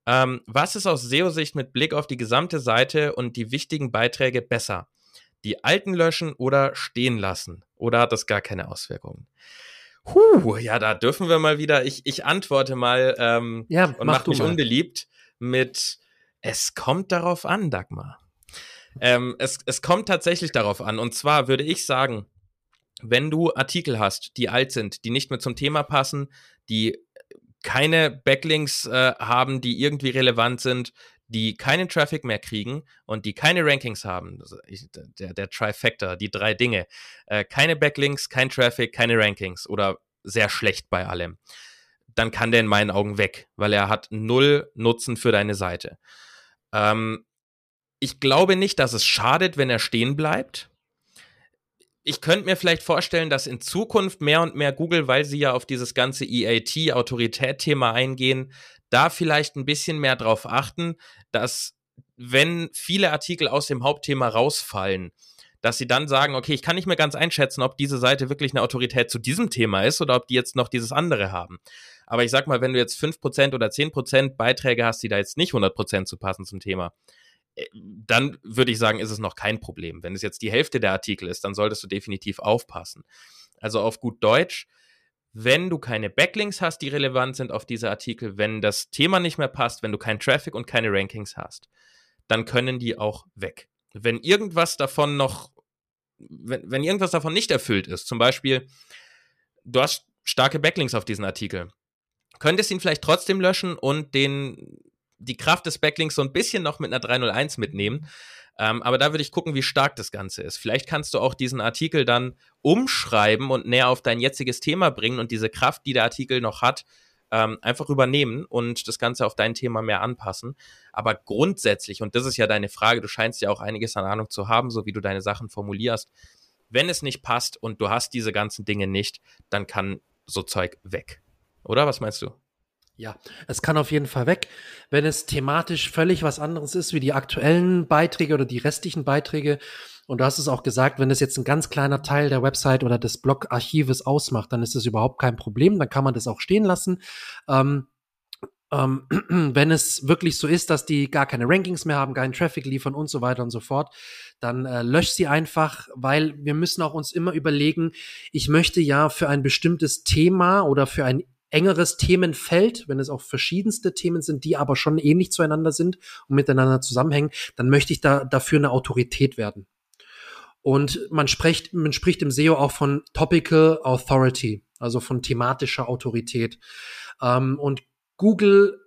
Ähm, was ist aus SEO-Sicht mit Blick auf die gesamte Seite und die wichtigen Beiträge besser? Die alten löschen oder stehen lassen? Oder hat das gar keine Auswirkungen? Huh, ja, da dürfen wir mal wieder. Ich, ich antworte mal ähm, ja, und mach, mach mich mal. unbeliebt mit Es kommt darauf an, Dagmar. Ähm, es, es kommt tatsächlich darauf an. Und zwar würde ich sagen, wenn du Artikel hast, die alt sind, die nicht mehr zum Thema passen, die keine Backlinks äh, haben, die irgendwie relevant sind, die keinen Traffic mehr kriegen und die keine Rankings haben, der, der Trifecta, die drei Dinge, äh, keine Backlinks, kein Traffic, keine Rankings oder sehr schlecht bei allem, dann kann der in meinen Augen weg, weil er hat null Nutzen für deine Seite. Ähm, ich glaube nicht, dass es schadet, wenn er stehen bleibt, ich könnte mir vielleicht vorstellen, dass in Zukunft mehr und mehr Google, weil sie ja auf dieses ganze EAT-Autorität-Thema eingehen, da vielleicht ein bisschen mehr drauf achten, dass wenn viele Artikel aus dem Hauptthema rausfallen, dass sie dann sagen, okay, ich kann nicht mehr ganz einschätzen, ob diese Seite wirklich eine Autorität zu diesem Thema ist oder ob die jetzt noch dieses andere haben. Aber ich sag mal, wenn du jetzt 5% oder 10% Beiträge hast, die da jetzt nicht 100% zu passen zum Thema, äh, dann würde ich sagen, ist es noch kein Problem. Wenn es jetzt die Hälfte der Artikel ist, dann solltest du definitiv aufpassen. Also auf gut Deutsch, wenn du keine Backlinks hast, die relevant sind auf diese Artikel, wenn das Thema nicht mehr passt, wenn du keinen Traffic und keine Rankings hast, dann können die auch weg. Wenn irgendwas davon noch, wenn, wenn irgendwas davon nicht erfüllt ist, zum Beispiel, du hast starke Backlinks auf diesen Artikel, könntest ihn vielleicht trotzdem löschen und den die Kraft des Backlinks so ein bisschen noch mit einer 301 mitnehmen. Ähm, aber da würde ich gucken, wie stark das Ganze ist. Vielleicht kannst du auch diesen Artikel dann umschreiben und näher auf dein jetziges Thema bringen und diese Kraft, die der Artikel noch hat, ähm, einfach übernehmen und das Ganze auf dein Thema mehr anpassen. Aber grundsätzlich, und das ist ja deine Frage, du scheinst ja auch einiges an Ahnung zu haben, so wie du deine Sachen formulierst. Wenn es nicht passt und du hast diese ganzen Dinge nicht, dann kann so Zeug weg. Oder was meinst du? Ja, es kann auf jeden Fall weg. Wenn es thematisch völlig was anderes ist wie die aktuellen Beiträge oder die restlichen Beiträge, und du hast es auch gesagt, wenn es jetzt ein ganz kleiner Teil der Website oder des Blogarchives ausmacht, dann ist es überhaupt kein Problem, dann kann man das auch stehen lassen. Ähm, ähm, wenn es wirklich so ist, dass die gar keine Rankings mehr haben, keinen Traffic liefern und so weiter und so fort, dann äh, lösch sie einfach, weil wir müssen auch uns immer überlegen, ich möchte ja für ein bestimmtes Thema oder für ein engeres Themenfeld, wenn es auch verschiedenste Themen sind, die aber schon ähnlich zueinander sind und miteinander zusammenhängen, dann möchte ich da dafür eine Autorität werden. Und man spricht, man spricht im SEO auch von Topical Authority, also von thematischer Autorität. Ähm, und Google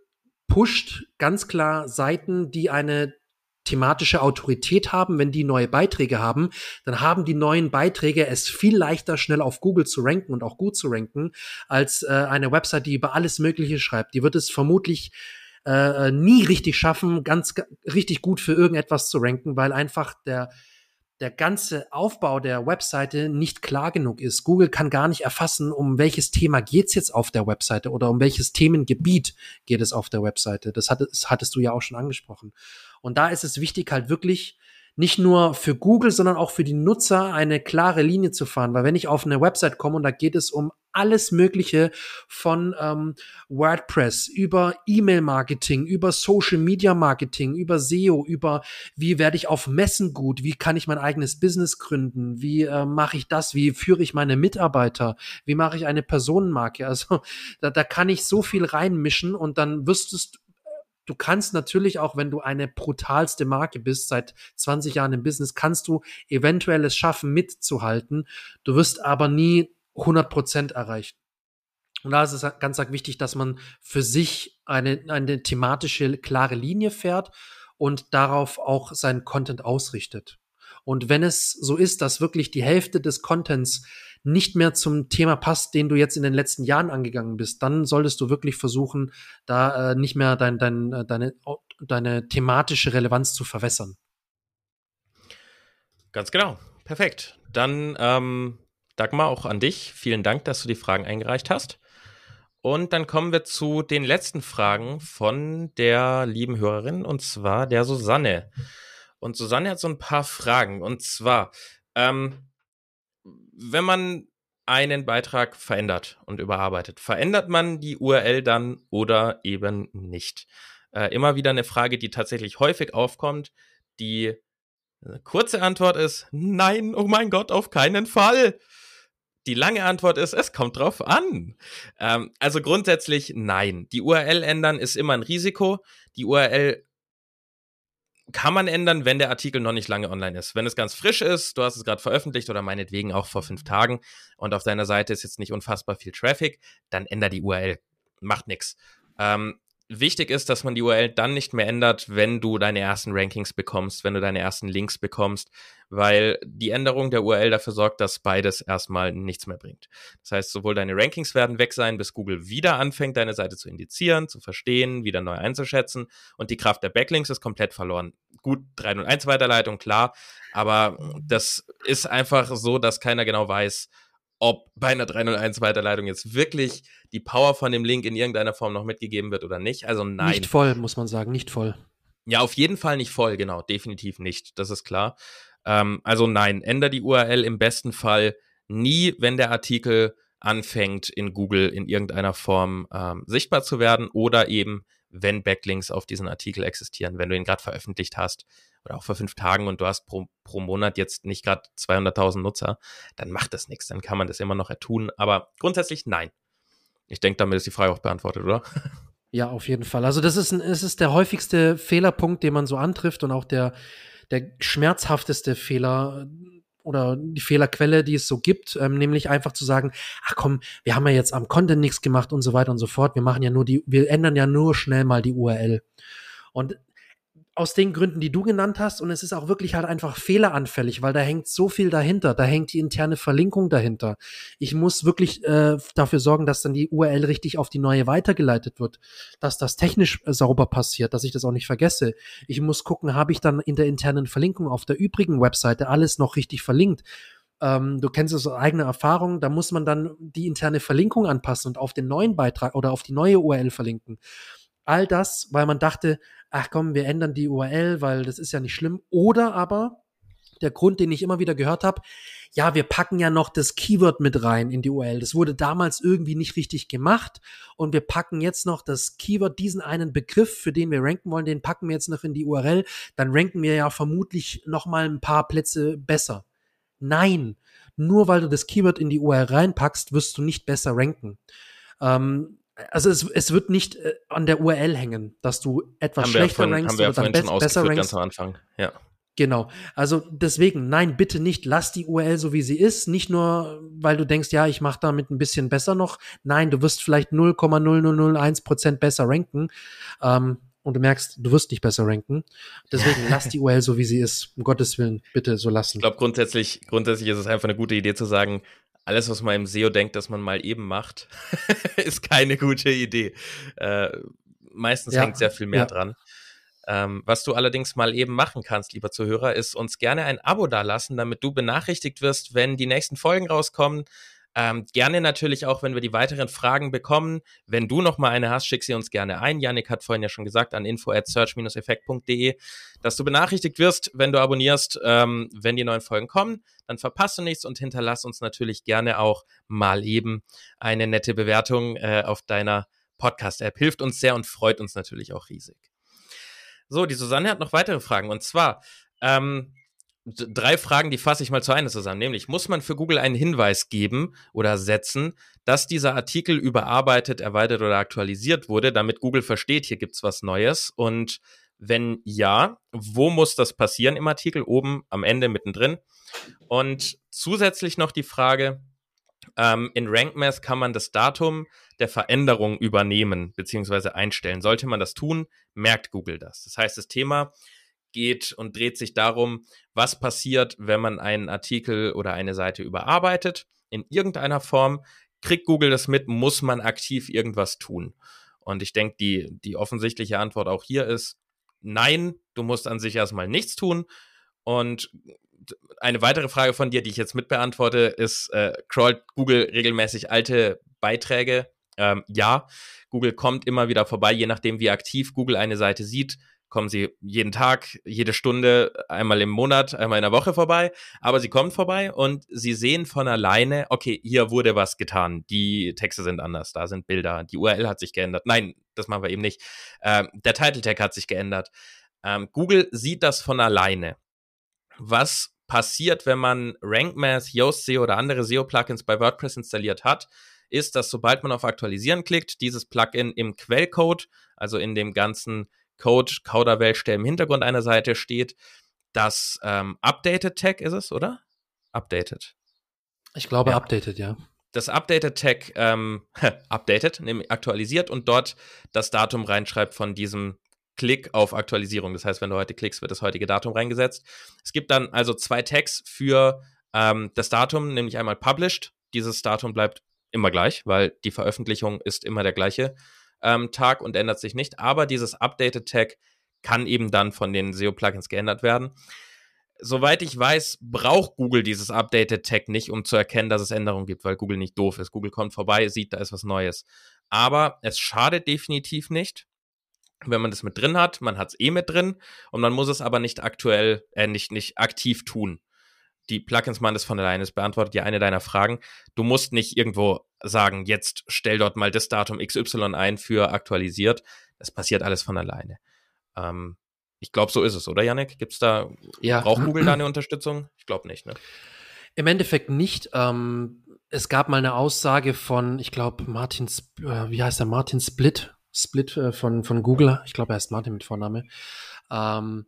pusht ganz klar Seiten, die eine thematische Autorität haben, wenn die neue Beiträge haben, dann haben die neuen Beiträge es viel leichter, schnell auf Google zu ranken und auch gut zu ranken, als äh, eine Website, die über alles Mögliche schreibt. Die wird es vermutlich äh, nie richtig schaffen, ganz richtig gut für irgendetwas zu ranken, weil einfach der der ganze Aufbau der Webseite nicht klar genug ist. Google kann gar nicht erfassen, um welches Thema geht's jetzt auf der Webseite oder um welches Themengebiet geht es auf der Webseite. Das hattest, hattest du ja auch schon angesprochen. Und da ist es wichtig, halt wirklich nicht nur für Google, sondern auch für die Nutzer eine klare Linie zu fahren. Weil wenn ich auf eine Website komme und da geht es um alles Mögliche von ähm, WordPress über E-Mail-Marketing, über Social-Media-Marketing, über SEO, über wie werde ich auf Messen gut, wie kann ich mein eigenes Business gründen, wie äh, mache ich das, wie führe ich meine Mitarbeiter, wie mache ich eine Personenmarke. Also da, da kann ich so viel reinmischen und dann wirst du kannst natürlich auch, wenn du eine brutalste Marke bist, seit 20 Jahren im Business, kannst du eventuell es schaffen, mitzuhalten. Du wirst aber nie 100 Prozent erreichen. Und da ist es ganz wichtig, dass man für sich eine, eine thematische, klare Linie fährt und darauf auch seinen Content ausrichtet. Und wenn es so ist, dass wirklich die Hälfte des Contents nicht mehr zum Thema passt, den du jetzt in den letzten Jahren angegangen bist, dann solltest du wirklich versuchen, da äh, nicht mehr dein, dein, äh, deine, deine thematische Relevanz zu verwässern. Ganz genau. Perfekt. Dann, ähm, Dagmar, auch an dich. Vielen Dank, dass du die Fragen eingereicht hast. Und dann kommen wir zu den letzten Fragen von der lieben Hörerin, und zwar der Susanne. Und Susanne hat so ein paar Fragen. Und zwar, ähm, wenn man einen Beitrag verändert und überarbeitet, verändert man die URL dann oder eben nicht? Äh, immer wieder eine Frage, die tatsächlich häufig aufkommt. Die kurze Antwort ist, nein, oh mein Gott, auf keinen Fall. Die lange Antwort ist, es kommt drauf an. Ähm, also grundsätzlich nein. Die URL ändern ist immer ein Risiko. Die URL kann man ändern, wenn der Artikel noch nicht lange online ist. Wenn es ganz frisch ist, du hast es gerade veröffentlicht oder meinetwegen auch vor fünf Tagen und auf deiner Seite ist jetzt nicht unfassbar viel Traffic, dann änder die URL. Macht nichts. Ähm, wichtig ist, dass man die URL dann nicht mehr ändert, wenn du deine ersten Rankings bekommst, wenn du deine ersten Links bekommst, weil die Änderung der URL dafür sorgt, dass beides erstmal nichts mehr bringt. Das heißt, sowohl deine Rankings werden weg sein, bis Google wieder anfängt, deine Seite zu indizieren, zu verstehen, wieder neu einzuschätzen und die Kraft der Backlinks ist komplett verloren. Gut, 301 Weiterleitung, klar, aber das ist einfach so, dass keiner genau weiß, ob bei einer 301 Weiterleitung jetzt wirklich die Power von dem Link in irgendeiner Form noch mitgegeben wird oder nicht. Also nein. Nicht voll, muss man sagen, nicht voll. Ja, auf jeden Fall nicht voll, genau, definitiv nicht, das ist klar. Ähm, also nein, ändere die URL im besten Fall nie, wenn der Artikel anfängt, in Google in irgendeiner Form ähm, sichtbar zu werden oder eben, wenn Backlinks auf diesen Artikel existieren, wenn du ihn gerade veröffentlicht hast oder auch vor fünf Tagen und du hast pro, pro Monat jetzt nicht gerade 200.000 Nutzer, dann macht das nichts, dann kann man das immer noch ertun, aber grundsätzlich nein. Ich denke, damit ist die Frage auch beantwortet, oder? Ja, auf jeden Fall. Also das ist, ein, es ist der häufigste Fehlerpunkt, den man so antrifft und auch der, der schmerzhafteste Fehler oder die Fehlerquelle, die es so gibt, ähm, nämlich einfach zu sagen, ach komm, wir haben ja jetzt am Content nichts gemacht und so weiter und so fort. Wir machen ja nur die, wir ändern ja nur schnell mal die URL. Und aus den Gründen, die du genannt hast. Und es ist auch wirklich halt einfach fehleranfällig, weil da hängt so viel dahinter. Da hängt die interne Verlinkung dahinter. Ich muss wirklich äh, dafür sorgen, dass dann die URL richtig auf die neue weitergeleitet wird, dass das technisch äh, sauber passiert, dass ich das auch nicht vergesse. Ich muss gucken, habe ich dann in der internen Verlinkung auf der übrigen Webseite alles noch richtig verlinkt. Ähm, du kennst es aus eigener Erfahrung, da muss man dann die interne Verlinkung anpassen und auf den neuen Beitrag oder auf die neue URL verlinken. All das, weil man dachte, ach komm, wir ändern die URL, weil das ist ja nicht schlimm. Oder aber der Grund, den ich immer wieder gehört habe, ja, wir packen ja noch das Keyword mit rein in die URL. Das wurde damals irgendwie nicht richtig gemacht und wir packen jetzt noch das Keyword, diesen einen Begriff, für den wir ranken wollen, den packen wir jetzt noch in die URL. Dann ranken wir ja vermutlich noch mal ein paar Plätze besser. Nein, nur weil du das Keyword in die URL reinpackst, wirst du nicht besser ranken. Ähm, also es, es wird nicht äh, an der URL hängen, dass du etwas haben schlechter ja rankst oder dann be besser rankst. Ganz am Anfang. Ja. Genau. Also deswegen, nein, bitte nicht. Lass die URL so, wie sie ist. Nicht nur, weil du denkst, ja, ich mache damit ein bisschen besser noch. Nein, du wirst vielleicht 0,0001 Prozent besser ranken. Ähm, und du merkst, du wirst nicht besser ranken. Deswegen lass die URL so, wie sie ist. Um Gottes Willen, bitte so lassen. Ich glaube, grundsätzlich, grundsätzlich ist es einfach eine gute Idee zu sagen, alles, was man im SEO denkt, dass man mal eben macht, ist keine gute Idee. Äh, meistens ja. hängt sehr viel mehr ja. dran. Ähm, was du allerdings mal eben machen kannst, lieber Zuhörer, ist uns gerne ein Abo dalassen, damit du benachrichtigt wirst, wenn die nächsten Folgen rauskommen. Ähm, gerne natürlich auch, wenn wir die weiteren Fragen bekommen. Wenn du noch mal eine hast, schick sie uns gerne ein. Janik hat vorhin ja schon gesagt an info at search-effekt.de, dass du benachrichtigt wirst, wenn du abonnierst, ähm, wenn die neuen Folgen kommen. Dann verpasst du nichts und hinterlass uns natürlich gerne auch mal eben eine nette Bewertung äh, auf deiner Podcast-App. Hilft uns sehr und freut uns natürlich auch riesig. So, die Susanne hat noch weitere Fragen und zwar, ähm, drei Fragen, die fasse ich mal zu einer zusammen. Nämlich, muss man für Google einen Hinweis geben oder setzen, dass dieser Artikel überarbeitet, erweitert oder aktualisiert wurde, damit Google versteht, hier gibt's was Neues? Und wenn ja, wo muss das passieren im Artikel? Oben, am Ende, mittendrin. Und zusätzlich noch die Frage, ähm, in RankMath kann man das Datum der Veränderung übernehmen bzw. einstellen. Sollte man das tun, merkt Google das. Das heißt, das Thema geht und dreht sich darum, was passiert, wenn man einen Artikel oder eine Seite überarbeitet in irgendeiner Form. Kriegt Google das mit? Muss man aktiv irgendwas tun? Und ich denke, die, die offensichtliche Antwort auch hier ist, nein, du musst an sich erstmal nichts tun. Und eine weitere Frage von dir, die ich jetzt mitbeantworte, ist, äh, crawlt Google regelmäßig alte Beiträge Ähm, ja, Google kommt immer wieder vorbei, je nachdem, wie aktiv Google eine Seite sieht, kommen sie jeden Tag, jede Stunde, einmal im Monat, einmal in der Woche vorbei. Aber sie kommen vorbei und sie sehen von alleine, okay, hier wurde was getan. Die Texte sind anders, da sind Bilder, die URL hat sich geändert. Nein, das machen wir eben nicht. Ähm, der Title Tag hat sich geändert. Ähm, Google sieht das von alleine. Was passiert, wenn man Rank Math, Yoast SEO oder andere SEO-Plugins bei WordPress installiert hat, ist, dass sobald man auf Aktualisieren klickt, dieses Plugin im Quellcode, also in dem ganzen Code Kauderwelsch, der im Hintergrund einer Seite steht, das ähm, Updated Tag ist es, oder? Updated. Ich glaube, ja. updated, ja. Das Updated Tag ähm, updated, nämlich aktualisiert und dort das Datum reinschreibt von diesem Klick auf Aktualisierung. Das heißt, wenn du heute klickst, wird das heutige Datum reingesetzt. Es gibt dann also zwei Tags für ähm, das Datum, nämlich einmal Published. Dieses Datum bleibt immer gleich, weil die Veröffentlichung ist immer der gleiche ähm, Tag und ändert sich nicht. Aber dieses Updated Tag kann eben dann von den SEO-Plugins geändert werden. Soweit ich weiß, braucht Google dieses Updated Tag nicht, um zu erkennen, dass es Änderungen gibt, weil Google nicht doof ist. Google kommt vorbei, sieht, da ist was Neues. Aber es schadet definitiv nicht, wenn man das mit drin hat. Man hat es eh mit drin und man muss es aber nicht aktuell, äh, nicht, nicht aktiv tun die Plugins machen das von alleine. Es beantwortet ja eine deiner Fragen. Du musst nicht irgendwo sagen, jetzt stell dort mal das Datum XY ein für aktualisiert. Das passiert alles von alleine. Ähm, ich glaube, so ist es, oder Yannick? Gibt's da, ja. braucht Google da eine Unterstützung? Ich glaube nicht, ne? Im Endeffekt nicht. Ähm, es gab mal eine Aussage von, ich glaube, Martin, äh, wie heißt er? Martin Split, Split äh, von, von Google. Ich glaube, er heißt Martin mit Vorname. Ähm,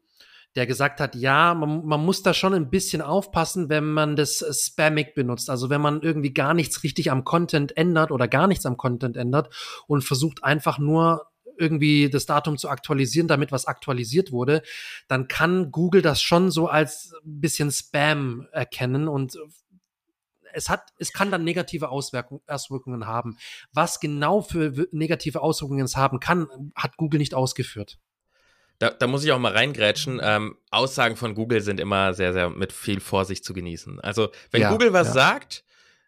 der gesagt hat, ja, man, man muss da schon ein bisschen aufpassen, wenn man das Spammig benutzt. Also wenn man irgendwie gar nichts richtig am Content ändert oder gar nichts am Content ändert und versucht einfach nur irgendwie das Datum zu aktualisieren, damit was aktualisiert wurde, dann kann Google das schon so als bisschen Spam erkennen und es hat, es kann dann negative Auswirkungen haben. Was genau für negative Auswirkungen es haben kann, hat Google nicht ausgeführt. Da, da muss ich auch mal reingrätschen. Ähm, Aussagen von Google sind immer sehr, sehr mit viel Vorsicht zu genießen. Also, wenn ja, Google was ja. sagt,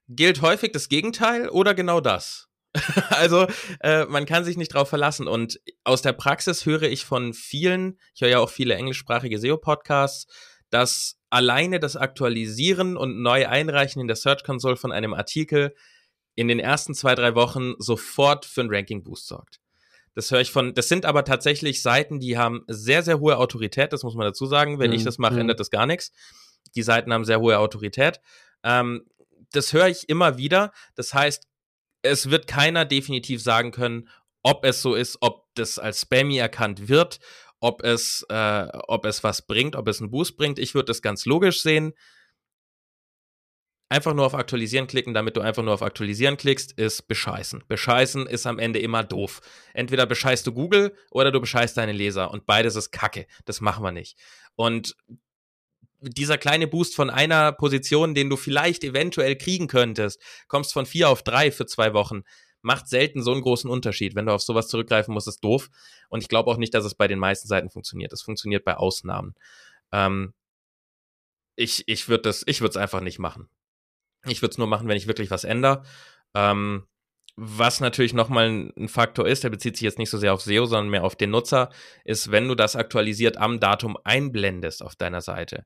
gilt häufig das Gegenteil oder genau das. also, äh, man kann sich nicht drauf verlassen. Und aus der Praxis höre ich von vielen, ich höre ja auch viele englischsprachige SEO-Podcasts, dass alleine das Aktualisieren und neu einreichen in der Search Console von einem Artikel in den ersten zwei, drei Wochen sofort für einen Ranking-Boost sorgt. Das höre ich von, das sind aber tatsächlich Seiten, die haben sehr, sehr hohe Autorität, das muss man dazu sagen. Wenn mhm. ich das mache, mhm. ändert das gar nichts. Die Seiten haben sehr hohe Autorität. Ähm, das höre ich immer wieder. Das heißt, es wird keiner definitiv sagen können, ob es so ist, ob das als Spammy erkannt wird, ob es, äh, ob es was bringt, ob es einen Boost bringt. Ich würde das ganz logisch sehen einfach nur auf Aktualisieren klicken, damit du einfach nur auf Aktualisieren klickst, ist bescheißen. Bescheißen ist am Ende immer doof. Entweder bescheißt du Google oder du bescheißt deine Leser und beides ist Kacke. Das machen wir nicht. Und dieser kleine Boost von einer Position, den du vielleicht eventuell kriegen könntest, kommst von vier auf drei für zwei Wochen, macht selten so einen großen Unterschied. Wenn du auf sowas zurückgreifen musst, ist doof. Und ich glaube auch nicht, dass es bei den meisten Seiten funktioniert. Es funktioniert bei Ausnahmen. Ähm, ich ich würde das, ich würde es einfach nicht machen. Ich würde es nur machen, wenn ich wirklich was ändere. Ähm, was natürlich nochmal ein Faktor ist, der bezieht sich jetzt nicht so sehr auf SEO, sondern mehr auf den Nutzer, ist, wenn du das aktualisiert am Datum einblendest auf deiner Seite.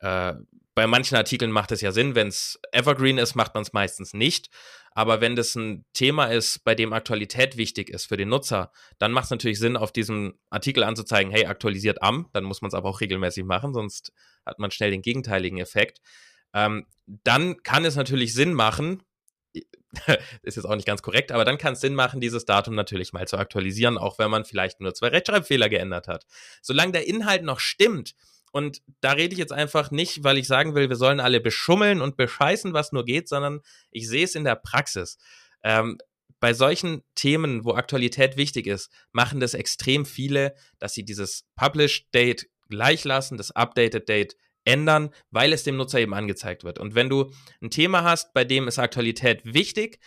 Äh, bei manchen Artikeln macht es ja Sinn, wenn es Evergreen ist, macht man es meistens nicht. Aber wenn das ein Thema ist, bei dem Aktualität wichtig ist für den Nutzer, dann macht es natürlich Sinn, auf diesem Artikel anzuzeigen, hey, aktualisiert am, dann muss man es aber auch regelmäßig machen, sonst hat man schnell den gegenteiligen Effekt. Ähm, dann kann es natürlich Sinn machen, ist jetzt auch nicht ganz korrekt, aber dann kann es Sinn machen, dieses Datum natürlich mal zu aktualisieren, auch wenn man vielleicht nur zwei Rechtschreibfehler geändert hat. Solange der Inhalt noch stimmt, und da rede ich jetzt einfach nicht, weil ich sagen will, wir sollen alle beschummeln und bescheißen, was nur geht, sondern ich sehe es in der Praxis. Ähm, bei solchen Themen, wo Aktualität wichtig ist, machen das extrem viele, dass sie dieses Publish Date gleich lassen, das Updated Date ändern, weil es dem Nutzer eben angezeigt wird. Und wenn du ein Thema hast, bei dem ist Aktualität wichtig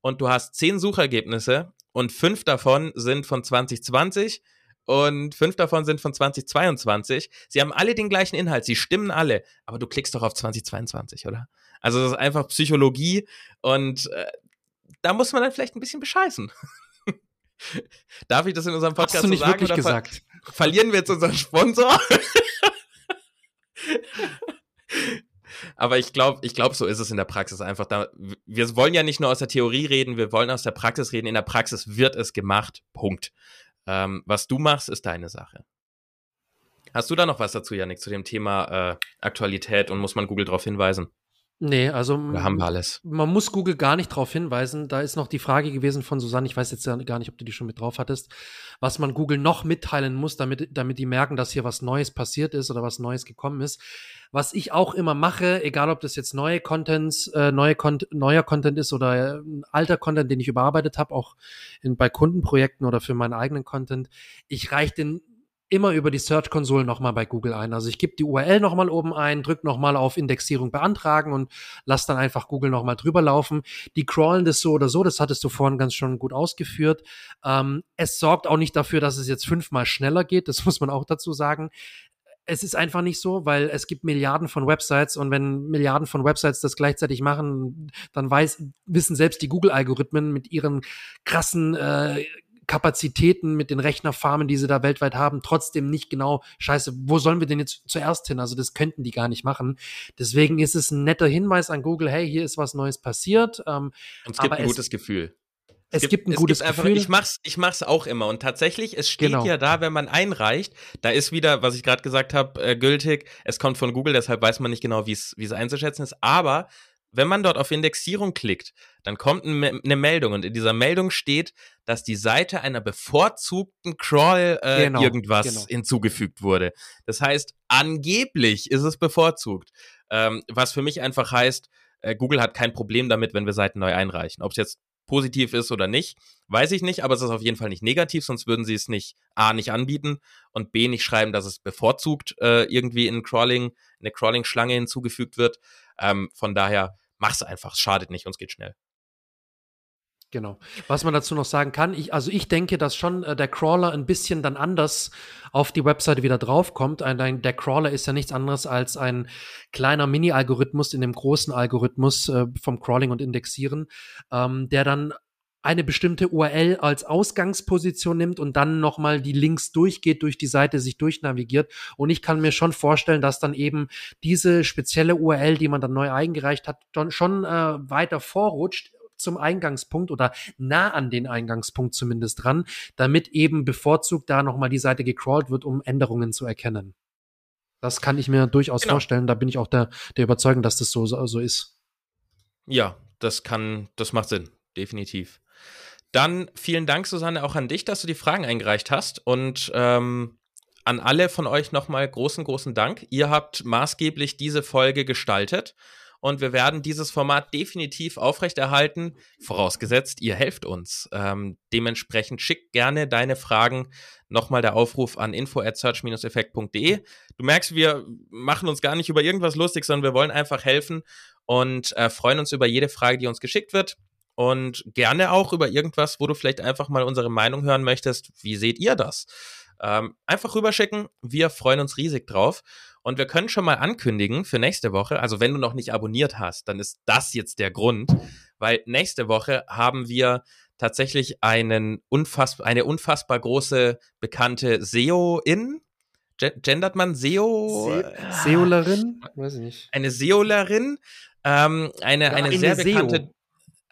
und du hast zehn Suchergebnisse und fünf davon sind von 2020 und fünf davon sind von 2022. Sie haben alle den gleichen Inhalt, sie stimmen alle, aber du klickst doch auf 2022, oder? Also das ist einfach Psychologie und äh, da muss man dann vielleicht ein bisschen bescheißen. Darf ich das in unserem Podcast Hast du nicht so sagen? wirklich gesagt? Ver verlieren wir jetzt unseren Sponsor? Aber ich glaube, ich glaube, so ist es in der Praxis einfach. Da, wir wollen ja nicht nur aus der Theorie reden, wir wollen aus der Praxis reden. In der Praxis wird es gemacht. Punkt. Ähm, was du machst, ist deine Sache. Hast du da noch was dazu, Janik, zu dem Thema äh, Aktualität und muss man Google darauf hinweisen? Nee, also Oder haben wir alles? man muss Google gar nicht darauf hinweisen. Da ist noch die Frage gewesen von Susanne, ich weiß jetzt gar nicht, ob du die schon mit drauf hattest, was man Google noch mitteilen muss, damit, damit die merken, dass hier was Neues passiert ist oder was Neues gekommen ist. Was ich auch immer mache, egal ob das jetzt neue Contents, äh, neue Con neuer Content ist oder äh, alter Content, den ich überarbeitet habe, auch in, bei Kundenprojekten oder für meinen eigenen Content, ich reiche den immer über die Search Console nochmal bei Google ein. Also ich gebe die URL nochmal oben ein, drücke nochmal auf Indexierung beantragen und lass dann einfach Google nochmal drüber laufen. Die crawlen das so oder so, das hattest du vorhin ganz schon gut ausgeführt. Ähm, es sorgt auch nicht dafür, dass es jetzt fünfmal schneller geht, das muss man auch dazu sagen. Es ist einfach nicht so, weil es gibt Milliarden von Websites und wenn Milliarden von Websites das gleichzeitig machen, dann weiß, wissen selbst die Google-Algorithmen mit ihren krassen äh, Kapazitäten mit den Rechnerfarmen, die sie da weltweit haben, trotzdem nicht genau, scheiße, wo sollen wir denn jetzt zuerst hin? Also das könnten die gar nicht machen. Deswegen ist es ein netter Hinweis an Google, hey, hier ist was Neues passiert. Ähm, und es gibt ein gutes Gefühl. Es, es gibt, ein gutes gibt einfach, Gefühl. Ich mach's, ich mach's auch immer. Und tatsächlich, es steht genau. ja da, wenn man einreicht, da ist wieder, was ich gerade gesagt habe, äh, gültig. Es kommt von Google, deshalb weiß man nicht genau, wie es einzuschätzen ist. Aber wenn man dort auf Indexierung klickt, dann kommt eine Meldung und in dieser Meldung steht, dass die Seite einer bevorzugten Crawl äh, genau, irgendwas genau. hinzugefügt wurde. Das heißt, angeblich ist es bevorzugt. Ähm, was für mich einfach heißt, äh, Google hat kein Problem damit, wenn wir Seiten neu einreichen. Ob es jetzt positiv ist oder nicht, weiß ich nicht, aber es ist auf jeden Fall nicht negativ, sonst würden sie es nicht A nicht anbieten und B nicht schreiben, dass es bevorzugt äh, irgendwie in Crawling, eine Crawling-Schlange hinzugefügt wird. Ähm, von daher mach's einfach, schadet nicht und es geht schnell. Genau. Was man dazu noch sagen kann, ich, also ich denke, dass schon äh, der Crawler ein bisschen dann anders auf die Webseite wieder draufkommt. Ein, der Crawler ist ja nichts anderes als ein kleiner Mini-Algorithmus in dem großen Algorithmus äh, vom Crawling und Indexieren, ähm, der dann eine bestimmte URL als Ausgangsposition nimmt und dann nochmal die Links durchgeht, durch die Seite sich durchnavigiert. Und ich kann mir schon vorstellen, dass dann eben diese spezielle URL, die man dann neu eingereicht hat, schon äh, weiter vorrutscht zum Eingangspunkt oder nah an den Eingangspunkt zumindest dran, damit eben bevorzugt da nochmal die Seite gecrawlt wird, um Änderungen zu erkennen. Das kann ich mir durchaus genau. vorstellen. Da bin ich auch der, der Überzeugung, dass das so, so ist. Ja, das kann, das macht Sinn. Definitiv. Dann vielen Dank, Susanne, auch an dich, dass du die Fragen eingereicht hast und ähm, an alle von euch nochmal großen, großen Dank. Ihr habt maßgeblich diese Folge gestaltet und wir werden dieses Format definitiv aufrechterhalten, vorausgesetzt, ihr helft uns. Ähm, dementsprechend schick gerne deine Fragen. Nochmal der Aufruf an info at search-effekt.de. Du merkst, wir machen uns gar nicht über irgendwas lustig, sondern wir wollen einfach helfen und äh, freuen uns über jede Frage, die uns geschickt wird und gerne auch über irgendwas, wo du vielleicht einfach mal unsere Meinung hören möchtest. Wie seht ihr das? Ähm, einfach rüberschicken. Wir freuen uns riesig drauf. Und wir können schon mal ankündigen für nächste Woche, also wenn du noch nicht abonniert hast, dann ist das jetzt der Grund, weil nächste Woche haben wir tatsächlich einen unfass eine unfassbar große bekannte SEO-In. Gendert man SEO? Se Seolerin? Weiß ich nicht. Eine Seolerin. Ähm, eine, ja, eine, eine, sehr bekannte.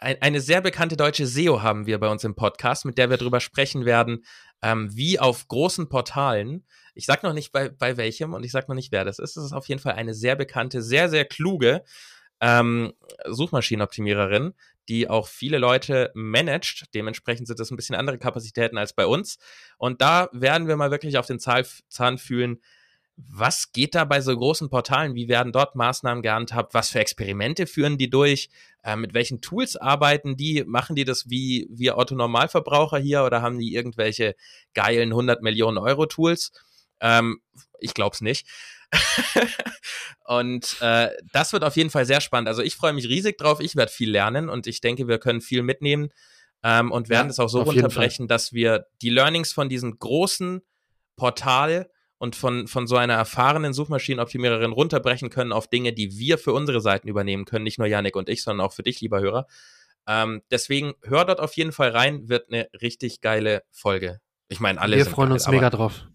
SEO eine sehr bekannte deutsche SEO haben wir bei uns im Podcast, mit der wir darüber sprechen werden, ähm, wie auf großen Portalen, ich sag noch nicht bei, bei welchem und ich sag noch nicht, wer das ist, es ist auf jeden Fall eine sehr bekannte, sehr, sehr kluge ähm, Suchmaschinenoptimiererin, die auch viele Leute managt. Dementsprechend sind das ein bisschen andere Kapazitäten als bei uns. Und da werden wir mal wirklich auf den Zahn fühlen, was geht da bei so großen Portalen? Wie werden dort Maßnahmen gehandhabt? Was für Experimente führen die durch? Äh, mit welchen Tools arbeiten die? Machen die das wie wir Otto-Normalverbraucher hier oder haben die irgendwelche geilen 100 Millionen Euro Tools? Ähm, ich glaube es nicht. und äh, das wird auf jeden Fall sehr spannend. Also ich freue mich riesig drauf. Ich werde viel lernen und ich denke, wir können viel mitnehmen ähm, und werden es auch so runterbrechen, dass wir die Learnings von diesem großen Portal und von, von so einer erfahrenen Suchmaschinenoptimiererin runterbrechen können auf Dinge, die wir für unsere Seiten übernehmen können. Nicht nur Yannick und ich, sondern auch für dich, lieber Hörer. Ähm, deswegen hör dort auf jeden Fall rein, wird eine richtig geile Folge. Ich meine, alle Wir freuen geil, uns mega drauf.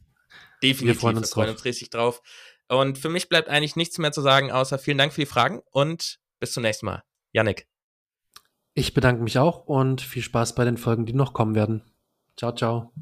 Definitiv, wir freuen uns, wir freuen uns richtig drauf. Und für mich bleibt eigentlich nichts mehr zu sagen, außer vielen Dank für die Fragen und bis zum nächsten Mal. Yannick. Ich bedanke mich auch und viel Spaß bei den Folgen, die noch kommen werden. Ciao, ciao.